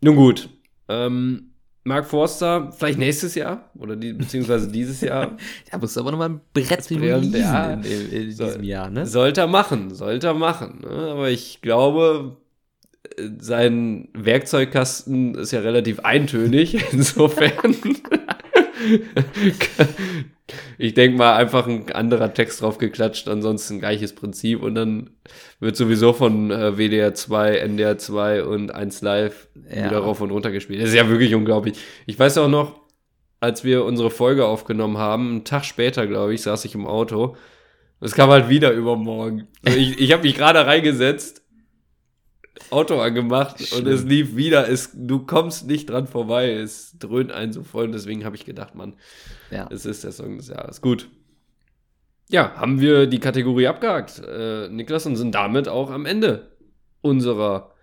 nun gut, ähm, Mark Forster, vielleicht nächstes Jahr oder die, beziehungsweise dieses Jahr. da musst du aber nochmal ein Brett releasen ja, in, in, in soll, diesem Jahr, ne? Sollte er machen, sollte er machen. Ne? Aber ich glaube, sein Werkzeugkasten ist ja relativ eintönig. Insofern ich denke mal, einfach ein anderer Text drauf geklatscht, ansonsten gleiches Prinzip und dann wird sowieso von äh, WDR 2, NDR 2 und 1 Live ja. wieder rauf und runter gespielt. Das ist ja wirklich unglaublich. Ich weiß auch noch, als wir unsere Folge aufgenommen haben, einen Tag später, glaube ich, saß ich im Auto. Es kam halt wieder übermorgen. Also ich ich habe mich gerade reingesetzt Auto angemacht Schlimm. und es lief wieder. Es, du kommst nicht dran vorbei. Es dröhnt einen so voll. Und deswegen habe ich gedacht, Mann, ja. es ist der Song des Jahres. Gut. Ja, haben wir die Kategorie abgehakt, äh, Niklas, und sind damit auch am Ende unserer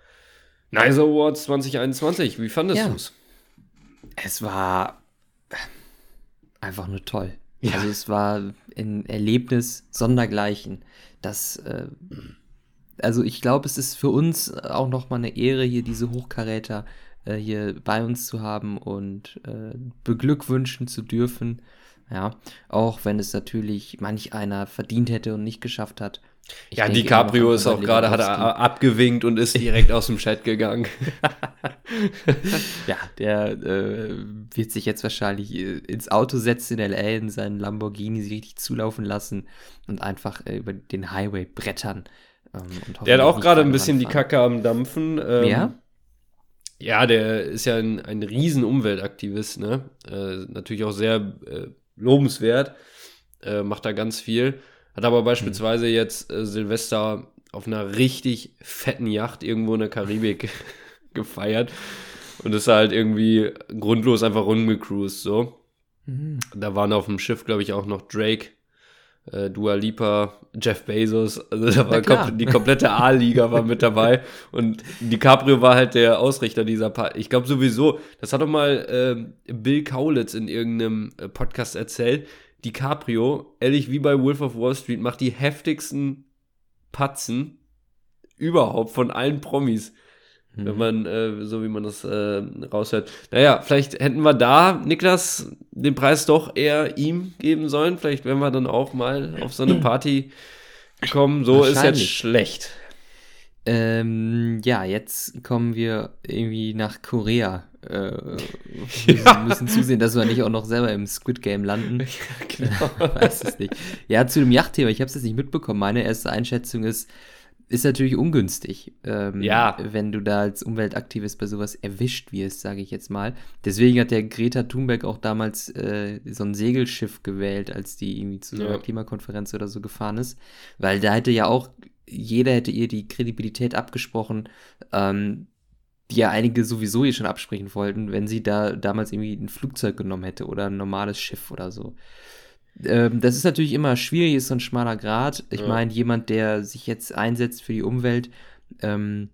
Nice Awards 2021. Wie fandest ja. du es? Es war einfach nur toll. Ja. Also es war ein Erlebnis sondergleichen. Das äh, also ich glaube, es ist für uns auch nochmal eine Ehre, hier diese Hochkaräter äh, hier bei uns zu haben und äh, beglückwünschen zu dürfen. Ja, auch wenn es natürlich manch einer verdient hätte und nicht geschafft hat. Ich ja, DiCaprio ist auch gerade, hat er abgewinkt und ist direkt aus dem Chat gegangen. ja, der äh, wird sich jetzt wahrscheinlich äh, ins Auto setzen in L.A. in seinen Lamborghini sich richtig zulaufen lassen und einfach äh, über den Highway brettern. Ähm, der hat auch gerade ein bisschen die Kacke am Dampfen. Ähm, ja? Ja, der ist ja ein, ein riesen Umweltaktivist, ne? Äh, natürlich auch sehr äh, lobenswert, äh, macht da ganz viel. Hat aber beispielsweise hm. jetzt äh, Silvester auf einer richtig fetten Yacht irgendwo in der Karibik gefeiert und ist halt irgendwie grundlos einfach rumgecruised, so. Mhm. Da waren auf dem Schiff, glaube ich, auch noch Drake äh, Dua Lipa, Jeff Bezos, also da war kom die komplette A-Liga war mit dabei und DiCaprio war halt der Ausrichter dieser Party. Ich glaube sowieso, das hat doch mal äh, Bill Kaulitz in irgendeinem äh, Podcast erzählt. DiCaprio, ehrlich wie bei Wolf of Wall Street, macht die heftigsten Patzen überhaupt von allen Promis. Mhm. Wenn man, äh, so wie man das äh, raushört. Naja, vielleicht hätten wir da, Niklas, den Preis doch eher ihm geben sollen. Vielleicht wären wir dann auch mal auf so eine Party gekommen. So ist jetzt schlecht. Ähm, ja, jetzt kommen wir irgendwie nach Korea. Äh, wir ja. müssen zusehen, dass wir nicht auch noch selber im Squid Game landen. Ja, genau. weiß es nicht. Ja, zu dem Yachtthema, ich habe es jetzt nicht mitbekommen. Meine erste Einschätzung ist, ist natürlich ungünstig, ähm, ja. wenn du da als Umweltaktivist bei sowas erwischt wirst, sage ich jetzt mal. Deswegen hat der Greta Thunberg auch damals äh, so ein Segelschiff gewählt, als die irgendwie zu so einer ja. Klimakonferenz oder so gefahren ist. Weil da hätte ja auch, jeder hätte ihr die Kredibilität abgesprochen, ähm, die ja einige sowieso ihr schon absprechen wollten, wenn sie da damals irgendwie ein Flugzeug genommen hätte oder ein normales Schiff oder so. Ähm, das ist natürlich immer schwierig, ist so ein schmaler Grad. Ich ja. meine, jemand, der sich jetzt einsetzt für die Umwelt, ähm,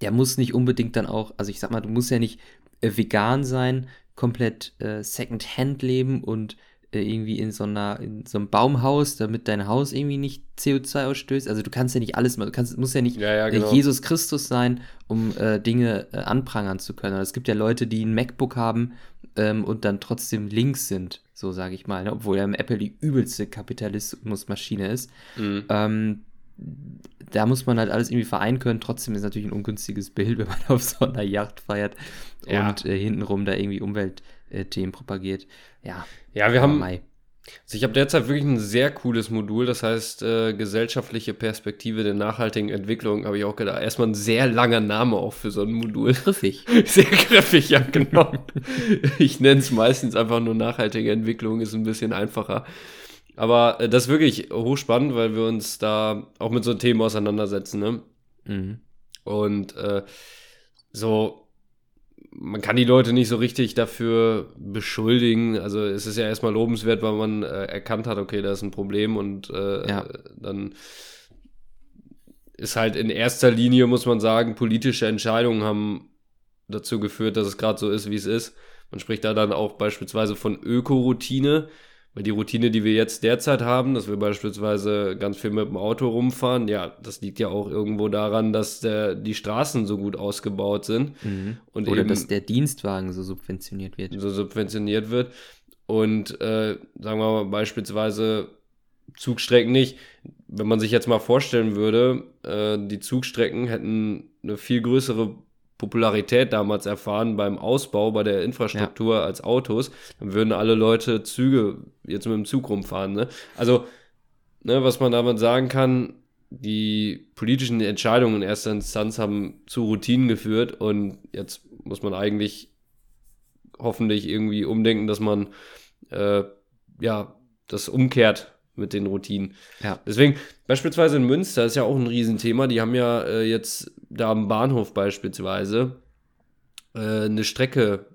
der muss nicht unbedingt dann auch, also ich sag mal, du musst ja nicht äh, vegan sein, komplett äh, Second-Hand leben und äh, irgendwie in so einer in so einem Baumhaus, damit dein Haus irgendwie nicht CO2 ausstößt. Also du kannst ja nicht alles machen. Du kannst, musst ja nicht ja, ja, genau. Jesus Christus sein, um äh, Dinge äh, anprangern zu können. es gibt ja Leute, die ein MacBook haben ähm, und dann trotzdem links sind, so sage ich mal, ne? obwohl ja Apple die übelste Kapitalismusmaschine ist. Mhm. Ähm, da muss man halt alles irgendwie vereinen können. Trotzdem ist es natürlich ein ungünstiges Bild, wenn man auf so einer Yacht feiert ja. und äh, hintenrum da irgendwie Umweltthemen propagiert. Ja, ja wir haben. Mai. Also ich habe derzeit wirklich ein sehr cooles Modul, das heißt äh, gesellschaftliche Perspektive der nachhaltigen Entwicklung, habe ich auch gedacht. Erstmal ein sehr langer Name auch für so ein Modul. Griffig. Sehr griffig, ja, genau. ich nenne es meistens einfach nur nachhaltige Entwicklung, ist ein bisschen einfacher. Aber äh, das ist wirklich hochspannend, weil wir uns da auch mit so Themen auseinandersetzen. Ne? Mhm. Und äh, so, man kann die Leute nicht so richtig dafür beschuldigen. Also es ist ja erstmal lobenswert, weil man äh, erkannt hat, okay, da ist ein Problem und äh, ja. dann ist halt in erster Linie, muss man sagen, politische Entscheidungen haben dazu geführt, dass es gerade so ist, wie es ist. Man spricht da dann auch beispielsweise von Ökoroutine. Weil die Routine, die wir jetzt derzeit haben, dass wir beispielsweise ganz viel mit dem Auto rumfahren, ja, das liegt ja auch irgendwo daran, dass der, die Straßen so gut ausgebaut sind. Mhm. Und Oder eben, dass der Dienstwagen so subventioniert wird. So subventioniert wird. Und äh, sagen wir mal beispielsweise Zugstrecken nicht. Wenn man sich jetzt mal vorstellen würde, äh, die Zugstrecken hätten eine viel größere Popularität damals erfahren beim Ausbau, bei der Infrastruktur ja. als Autos, dann würden alle Leute Züge jetzt mit dem Zug rumfahren. Ne? Also, ne, was man damit sagen kann, die politischen Entscheidungen in erster Instanz haben zu Routinen geführt und jetzt muss man eigentlich hoffentlich irgendwie umdenken, dass man äh, ja das umkehrt mit den Routinen. Ja. Deswegen, beispielsweise in Münster ist ja auch ein Riesenthema. Die haben ja äh, jetzt da am Bahnhof beispielsweise äh, eine Strecke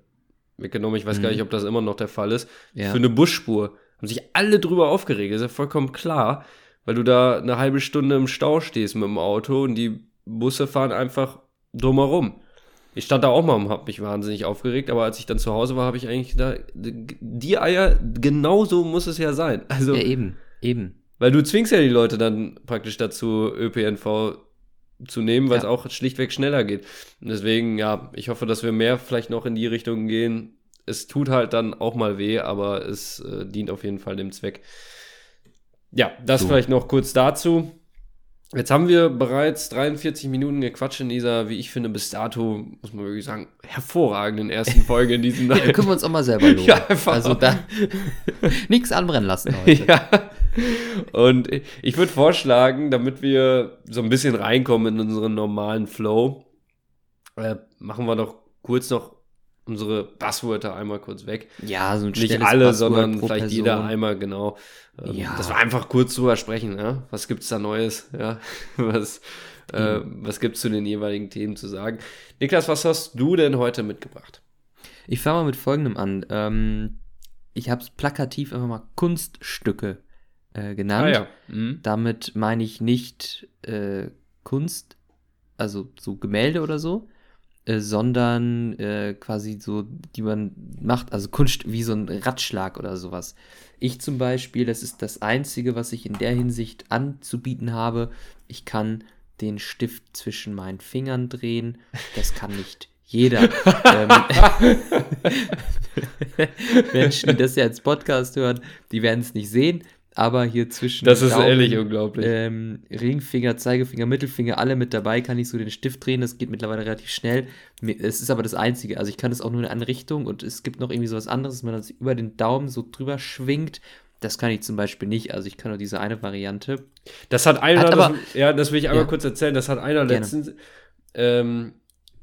weggenommen. Ich weiß mhm. gar nicht, ob das immer noch der Fall ist. Ja. Für eine Busspur. Haben sich alle drüber aufgeregt. ist ja vollkommen klar, weil du da eine halbe Stunde im Stau stehst mit dem Auto und die Busse fahren einfach drumherum. Ich stand da auch mal und habe mich wahnsinnig aufgeregt, aber als ich dann zu Hause war, habe ich eigentlich gedacht, die Eier, genau so muss es ja sein. Also, ja, eben. Eben. Weil du zwingst ja die Leute dann praktisch dazu, ÖPNV zu nehmen, weil es ja. auch schlichtweg schneller geht. Und deswegen, ja, ich hoffe, dass wir mehr vielleicht noch in die Richtung gehen. Es tut halt dann auch mal weh, aber es äh, dient auf jeden Fall dem Zweck. Ja, das so. vielleicht noch kurz dazu. Jetzt haben wir bereits 43 Minuten gequatscht in dieser, wie ich finde, bis dato, muss man wirklich sagen, hervorragenden ersten Folge in diesem ja, können wir uns auch mal selber loben. Ja, einfach. Also da nichts anbrennen lassen heute. Ja. Und ich würde vorschlagen, damit wir so ein bisschen reinkommen in unseren normalen Flow, äh, machen wir doch kurz noch unsere Passwörter einmal kurz weg. Ja, so ein Nicht alle, Passwort sondern vielleicht Person. jeder einmal, genau. Ähm, ja. Dass wir einfach kurz drüber sprechen, ja. Was gibt's da Neues, ja? Was, äh, mhm. was gibt's zu den jeweiligen Themen zu sagen? Niklas, was hast du denn heute mitgebracht? Ich fange mal mit folgendem an. Ähm, ich habe es plakativ einfach mal Kunststücke äh, genannt. Ah, ja. mhm. Damit meine ich nicht äh, Kunst, also so Gemälde oder so, äh, sondern äh, quasi so, die man macht, also Kunst wie so ein Ratschlag oder sowas. Ich zum Beispiel, das ist das Einzige, was ich in der Hinsicht anzubieten habe. Ich kann den Stift zwischen meinen Fingern drehen. Das kann nicht jeder. ähm, Menschen, die das ja als Podcast hören, die werden es nicht sehen aber hier zwischen. Das ist Daumen, ehrlich unglaublich. Ähm, Ringfinger, Zeigefinger, Mittelfinger, alle mit dabei, kann ich so den Stift drehen. Das geht mittlerweile relativ schnell. Es ist aber das Einzige. Also ich kann es auch nur in eine Richtung und es gibt noch irgendwie so was anderes, dass man das über den Daumen so drüber schwingt. Das kann ich zum Beispiel nicht. Also ich kann nur diese eine Variante. Das hat einer, hat aber, das, ja, das will ich einmal ja, kurz erzählen. Das hat einer gerne. letztens. Ähm,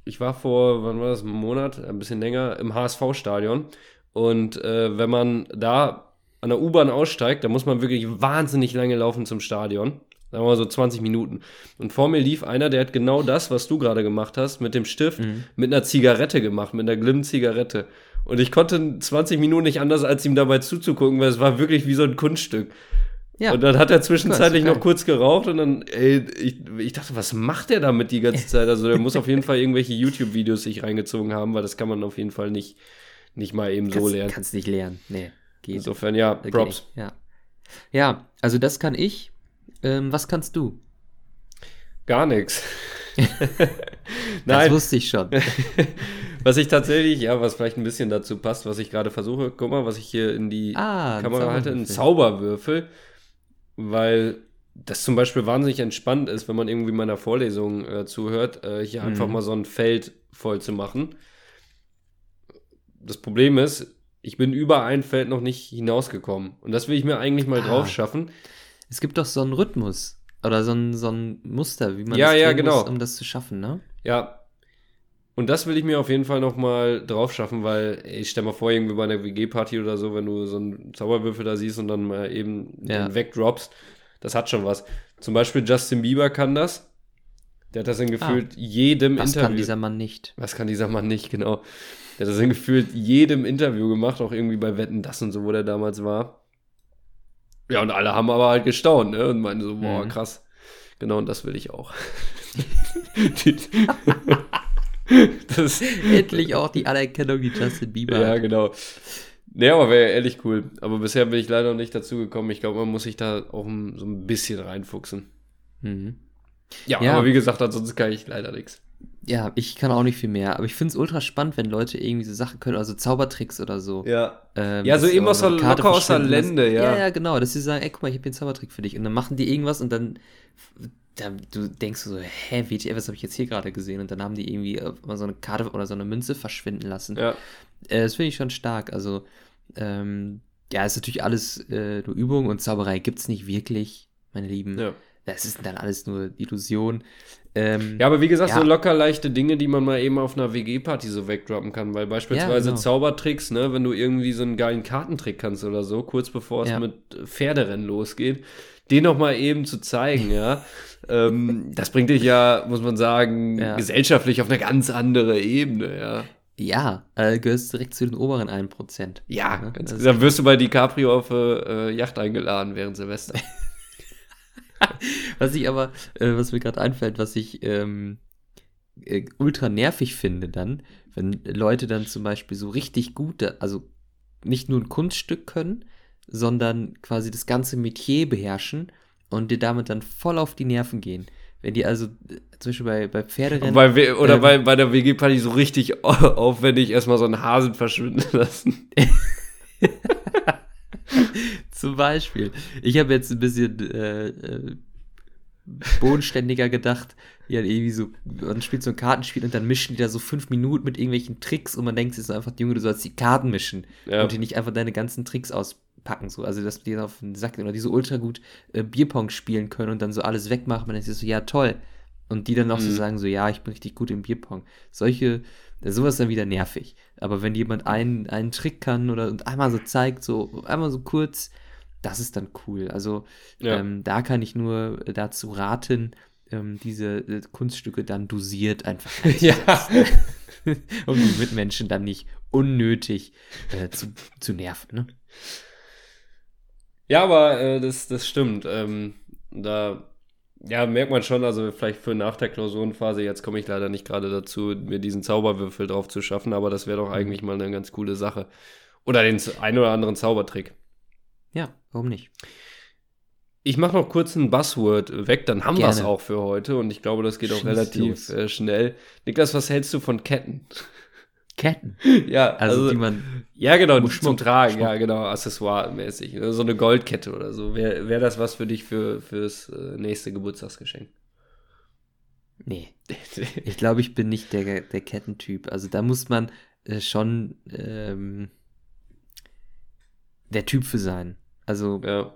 ich war vor, wann war das, einen Monat, ein bisschen länger, im HSV-Stadion. Und äh, wenn man da an der U-Bahn aussteigt, da muss man wirklich wahnsinnig lange laufen zum Stadion. Sagen wir mal so 20 Minuten. Und vor mir lief einer, der hat genau das, was du gerade gemacht hast, mit dem Stift, mhm. mit einer Zigarette gemacht, mit einer Glimm-Zigarette. Und ich konnte 20 Minuten nicht anders, als ihm dabei zuzugucken, weil es war wirklich wie so ein Kunststück. Ja. Und dann hat er zwischenzeitlich noch kurz geraucht und dann, ey, ich, ich dachte, was macht der damit die ganze Zeit? Also der muss auf jeden Fall irgendwelche YouTube-Videos sich reingezogen haben, weil das kann man auf jeden Fall nicht, nicht mal eben kannst, so lernen. Kannst nicht lernen, nee. Geht. Insofern, ja, Props. Ja. ja, also das kann ich. Ähm, was kannst du? Gar nichts. das wusste ich schon. was ich tatsächlich, ja, was vielleicht ein bisschen dazu passt, was ich gerade versuche, guck mal, was ich hier in die ah, Kamera halte, ein Zauberwürfel weil das zum Beispiel wahnsinnig entspannt ist, wenn man irgendwie meiner Vorlesung äh, zuhört, äh, hier mhm. einfach mal so ein Feld voll zu machen. Das Problem ist, ich bin über ein Feld noch nicht hinausgekommen. Und das will ich mir eigentlich mal ah. drauf schaffen. Es gibt doch so einen Rhythmus oder so ein, so ein Muster, wie man ja, das ja, genau. muss, um das zu schaffen, ne? Ja. Und das will ich mir auf jeden Fall noch mal drauf schaffen, weil ich stell mal vor, irgendwie bei einer WG-Party oder so, wenn du so einen Zauberwürfel da siehst und dann mal eben ja. den wegdroppst, das hat schon was. Zum Beispiel Justin Bieber kann das. Der hat das in gefühlt ah, jedem was Interview. Was kann dieser Mann nicht? Was kann dieser Mann nicht, genau. Der hat das in gefühlt jedem Interview gemacht, auch irgendwie bei Wetten, das und so, wo der damals war. Ja, und alle haben aber halt gestaunt, ne? Und meinen so, boah, mhm. krass. Genau, und das will ich auch. das Endlich auch die Anerkennung wie Justin Bieber. Ja, genau. Nee, aber wäre ehrlich cool. Aber bisher bin ich leider noch nicht dazu gekommen. Ich glaube, man muss sich da auch so ein bisschen reinfuchsen. Mhm. Ja, ja, aber wie gesagt, ansonsten kann ich leider nichts. Ja, ich kann auch nicht viel mehr. Aber ich finde es ultra spannend, wenn Leute irgendwie so Sachen können, also Zaubertricks oder so. Ja. Ähm, ja, so eben aus der, locker aus der Lände, ja. Ja, ja, genau. Dass sie sagen, ey, guck mal, ich habe hier einen Zaubertrick für dich. Und dann machen die irgendwas und dann, dann du denkst so, hä, WTF, was habe ich jetzt hier gerade gesehen? Und dann haben die irgendwie mal so eine Karte oder so eine Münze verschwinden lassen. Ja. Äh, das finde ich schon stark. Also, ähm, ja, ist natürlich alles äh, nur Übung und Zauberei gibt es nicht wirklich, meine Lieben. Ja. Das ist dann alles nur Illusion. Ähm, ja, aber wie gesagt, ja. so locker leichte Dinge, die man mal eben auf einer WG-Party so wegdroppen kann, weil beispielsweise ja, genau. Zaubertricks, ne, wenn du irgendwie so einen geilen Kartentrick kannst oder so, kurz bevor es ja. mit Pferderennen losgeht, den nochmal eben zu zeigen, ja, ähm, das bringt dich ja, muss man sagen, gesellschaftlich auf eine ganz andere Ebene, ja. Ja, äh, gehörst direkt zu den oberen 1%. Ja, ne? ganz dann wirst du bei DiCaprio auf äh, Yacht eingeladen während Silvester. was ich aber, äh, was mir gerade einfällt, was ich ähm, äh, ultra nervig finde dann, wenn Leute dann zum Beispiel so richtig gute, also nicht nur ein Kunststück können, sondern quasi das ganze Metier beherrschen und dir damit dann voll auf die Nerven gehen. Wenn die also, äh, zum Beispiel bei, bei Pferderennen. Bei, oder ähm, bei, bei der WG-Party so richtig aufwendig erstmal so einen Hasen verschwinden lassen. zum Beispiel. Ich habe jetzt ein bisschen äh, äh, bodenständiger gedacht. Ja, irgendwie so, man spielt so ein Kartenspiel und dann mischen die da so fünf Minuten mit irgendwelchen Tricks und man denkt sich so einfach, Junge, du sollst die Karten mischen ja. und dir nicht einfach deine ganzen Tricks aus packen, so. Also, dass die auf den Sack oder die so ultra gut äh, Bierpong spielen können und dann so alles wegmachen. Man denkt sich so, ja, toll. Und die dann auch mhm. so sagen, so, ja, ich bin richtig gut im Bierpong. Solche, sowas ist dann wieder nervig. Aber wenn jemand einen, einen Trick kann oder und einmal so zeigt, so, einmal so kurz, das ist dann cool. Also, ja. ähm, da kann ich nur dazu raten, ähm, diese äh, Kunststücke dann dosiert einfach ja. um die Mitmenschen dann nicht unnötig äh, zu, zu nerven. Ne? Ja, aber äh, das, das stimmt. Ähm, da ja, merkt man schon, also vielleicht für nach der Klausurenphase, jetzt komme ich leider nicht gerade dazu, mir diesen Zauberwürfel drauf zu schaffen, aber das wäre doch mhm. eigentlich mal eine ganz coole Sache. Oder den einen oder anderen Zaubertrick. Ja, warum nicht? Ich mache noch kurz ein Buzzword weg, dann haben wir es auch für heute und ich glaube, das geht auch Schieß relativ äh, schnell. Niklas, was hältst du von Ketten? Ketten. Ja, also, also die man. Ja, genau, Schmuck, zum Tragen, Schmuck. ja, genau, Accessoire-mäßig. Ne, so eine Goldkette oder so. Wäre wär das was für dich für, fürs äh, nächste Geburtstagsgeschenk? Nee. ich glaube, ich bin nicht der, der Kettentyp. Also da muss man äh, schon ähm, der Typ für sein. Also, ja.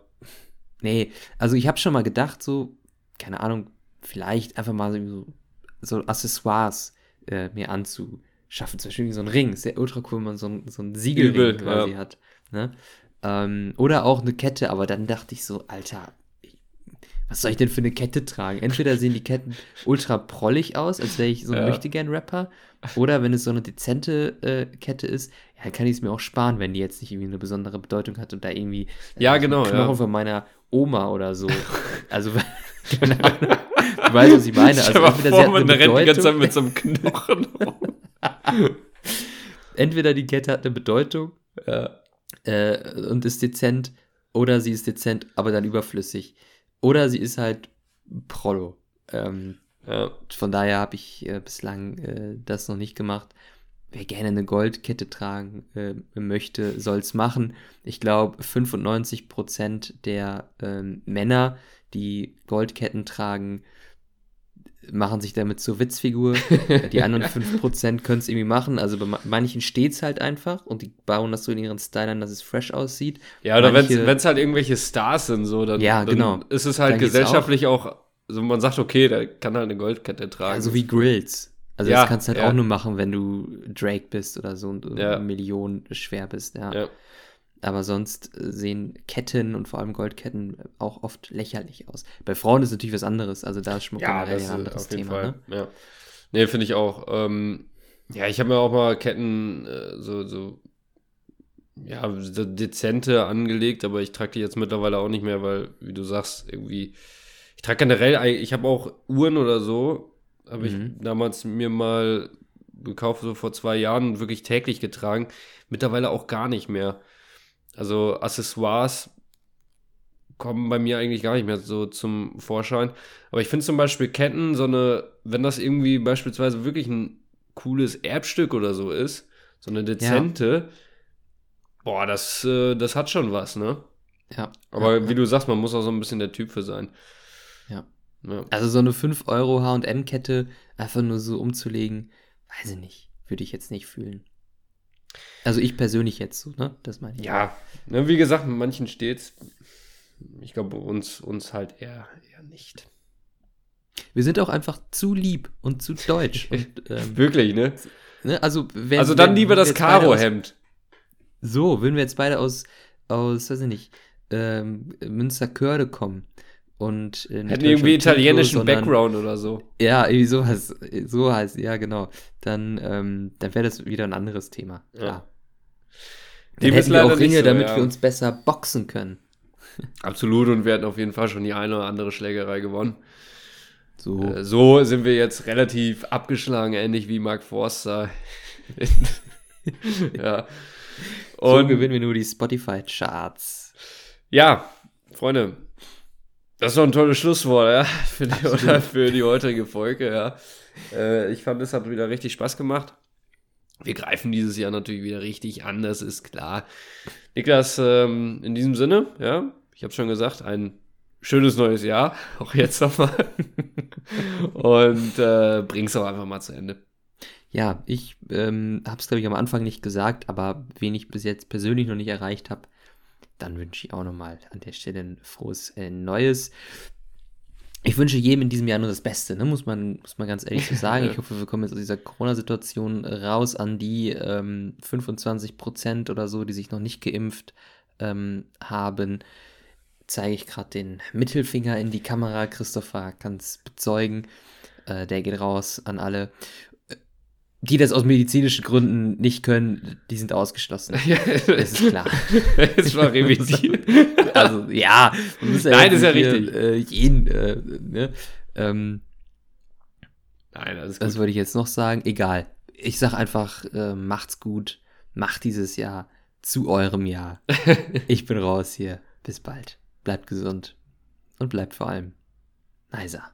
nee, also ich habe schon mal gedacht, so, keine Ahnung, vielleicht einfach mal so, so Accessoires äh, mir anzu schaffen. Zum Beispiel so ein Ring. Ist ja ultra cool, wenn man so ein, so ein Siegelring Übel, quasi ja. hat. Ne? Ähm, oder auch eine Kette, aber dann dachte ich so, Alter, was soll ich denn für eine Kette tragen? Entweder sehen die Ketten ultra prollig aus, als wäre ich so ein Ja. Möchtegern-Rapper, oder wenn es so eine dezente äh, Kette ist, ja, dann kann ich es mir auch sparen, wenn die jetzt nicht irgendwie eine besondere Bedeutung hat und da irgendwie äh, Ja, genau, Knochen ja. von meiner Oma oder so. Also, keine Ahnung. Du weißt, was ich meine. Also, mal entweder sie vor, hat man eine rennt die ganze Zeit Bedeutung, mit so einem Knochen rum. entweder die Kette hat eine Bedeutung Ja. äh, und ist dezent, oder sie ist dezent, aber dann überflüssig. Oder sie ist halt Prollo. Ähm, Ja. von daher habe ich äh, bislang äh, das noch nicht gemacht. Wer gerne eine Goldkette tragen äh, möchte, soll es machen. Ich glaube, 95% der ähm, Männer, die Goldketten tragen, machen sich damit zur Witzfigur. Die anderen 5% können es irgendwie machen. Also bei ma- manchen steht es halt einfach und die bauen das so in ihren Style an, dass es fresh aussieht. Ja, oder wenn es halt irgendwelche Stars sind, so, dann, Ja, dann genau. ist es halt Dann gesellschaftlich auch, also man sagt, okay, der kann halt eine Goldkette tragen. Also wie Grills. Also Ja, das kannst du halt ja. auch nur machen, wenn du Drake bist oder so und Ja. eine Million schwer bist, ja. Aber sonst äh, sehen Ketten und vor allem Goldketten auch oft lächerlich aus. Bei Frauen ist natürlich was anderes. Also da ist Schmuck Ja, generell ein anderes auf jeden Thema. Fall. Ne? Ja. Nee, finde ich auch. Ähm, ja, ich habe mir auch mal Ketten äh, so, so, ja, so dezente angelegt, aber ich trage die jetzt mittlerweile auch nicht mehr, weil, wie du sagst, irgendwie, ich trage generell, ich habe auch Uhren oder so, habe ich Mhm. damals mir mal gekauft, so vor zwei Jahren, wirklich täglich getragen. Mittlerweile auch gar nicht mehr. Also Accessoires kommen bei mir eigentlich gar nicht mehr so zum Vorschein. Aber ich finde zum Beispiel Ketten, so eine, wenn das irgendwie beispielsweise wirklich ein cooles Erbstück oder so ist, so eine dezente, boah, das, äh, das hat schon was, ne? Ja. Aber ja, wie du sagst, man muss auch so ein bisschen der Typ für sein. Ja. Ja. Also so eine 5 Euro H&M-Kette einfach nur so umzulegen, weiß ich nicht. Würde ich jetzt nicht fühlen. Also ich persönlich jetzt so, ne? Das meine ich. Ja, ne, wie gesagt, manchen steht's. Ich glaube, uns, uns halt eher, eher nicht. Wir sind auch einfach zu lieb und zu deutsch. und, ähm, Wirklich, ne? ne? Also, wenn, Also dann wenn lieber das Karo-Hemd. So, wenn wir jetzt beide aus, aus weiß ich nicht, ähm, Münsterkörde kommen und äh, irgendwie italienischen sondern- Background oder so. Ja, irgendwie sowas, so heißt, ja genau. Dann, ähm, dann wäre das wieder ein anderes Thema. Ja. Dem Dann ist hätten wir auch Ringe, so, damit ja. wir uns besser boxen können. Absolut, und wir hätten auf jeden Fall schon die eine oder andere Schlägerei gewonnen. So. Äh, So sind wir jetzt relativ abgeschlagen, ähnlich wie Mark Forster. ja. so Und gewinnen wir nur die Spotify-Charts. ja, Freunde, das ist doch ein tolles Schlusswort, ja, für die, oder für die heutige Folge, ja. Äh, ich fand, es hat wieder richtig Spaß gemacht. Wir greifen dieses Jahr natürlich wieder richtig an, das ist klar. Niklas, ähm, in diesem Sinne, ja, ich habe schon gesagt, ein schönes neues Jahr, auch jetzt nochmal. Und äh, bring's auch einfach mal zu Ende. Ja, ich ähm, habe es, glaube ich, am Anfang nicht gesagt, aber wen ich bis jetzt persönlich noch nicht erreicht habe, dann wünsche ich auch nochmal an der Stelle ein frohes äh, Neues. Ich wünsche jedem in diesem Jahr nur das Beste, ne? muss, man, muss man ganz ehrlich so sagen. Ich hoffe, wir kommen jetzt aus dieser Corona-Situation raus an die ähm, 25% oder so, die sich noch nicht geimpft ähm, haben. Zeige ich gerade den Mittelfinger in die Kamera. Christopher kann es bezeugen. Äh, der geht raus an alle. Die das aus medizinischen Gründen nicht können, die sind ausgeschlossen. Das ist klar. Es war revidiert. Also, ja. Nein, ist ja nicht richtig. Hier, äh, jeden, äh, ne? ähm, Nein, alles was gut. wollte ich jetzt noch sagen? Egal. Ich sag einfach, äh, macht's gut. Macht dieses Jahr zu eurem Jahr. ich bin raus hier. Bis bald. Bleibt gesund. Und bleibt vor allem nicer.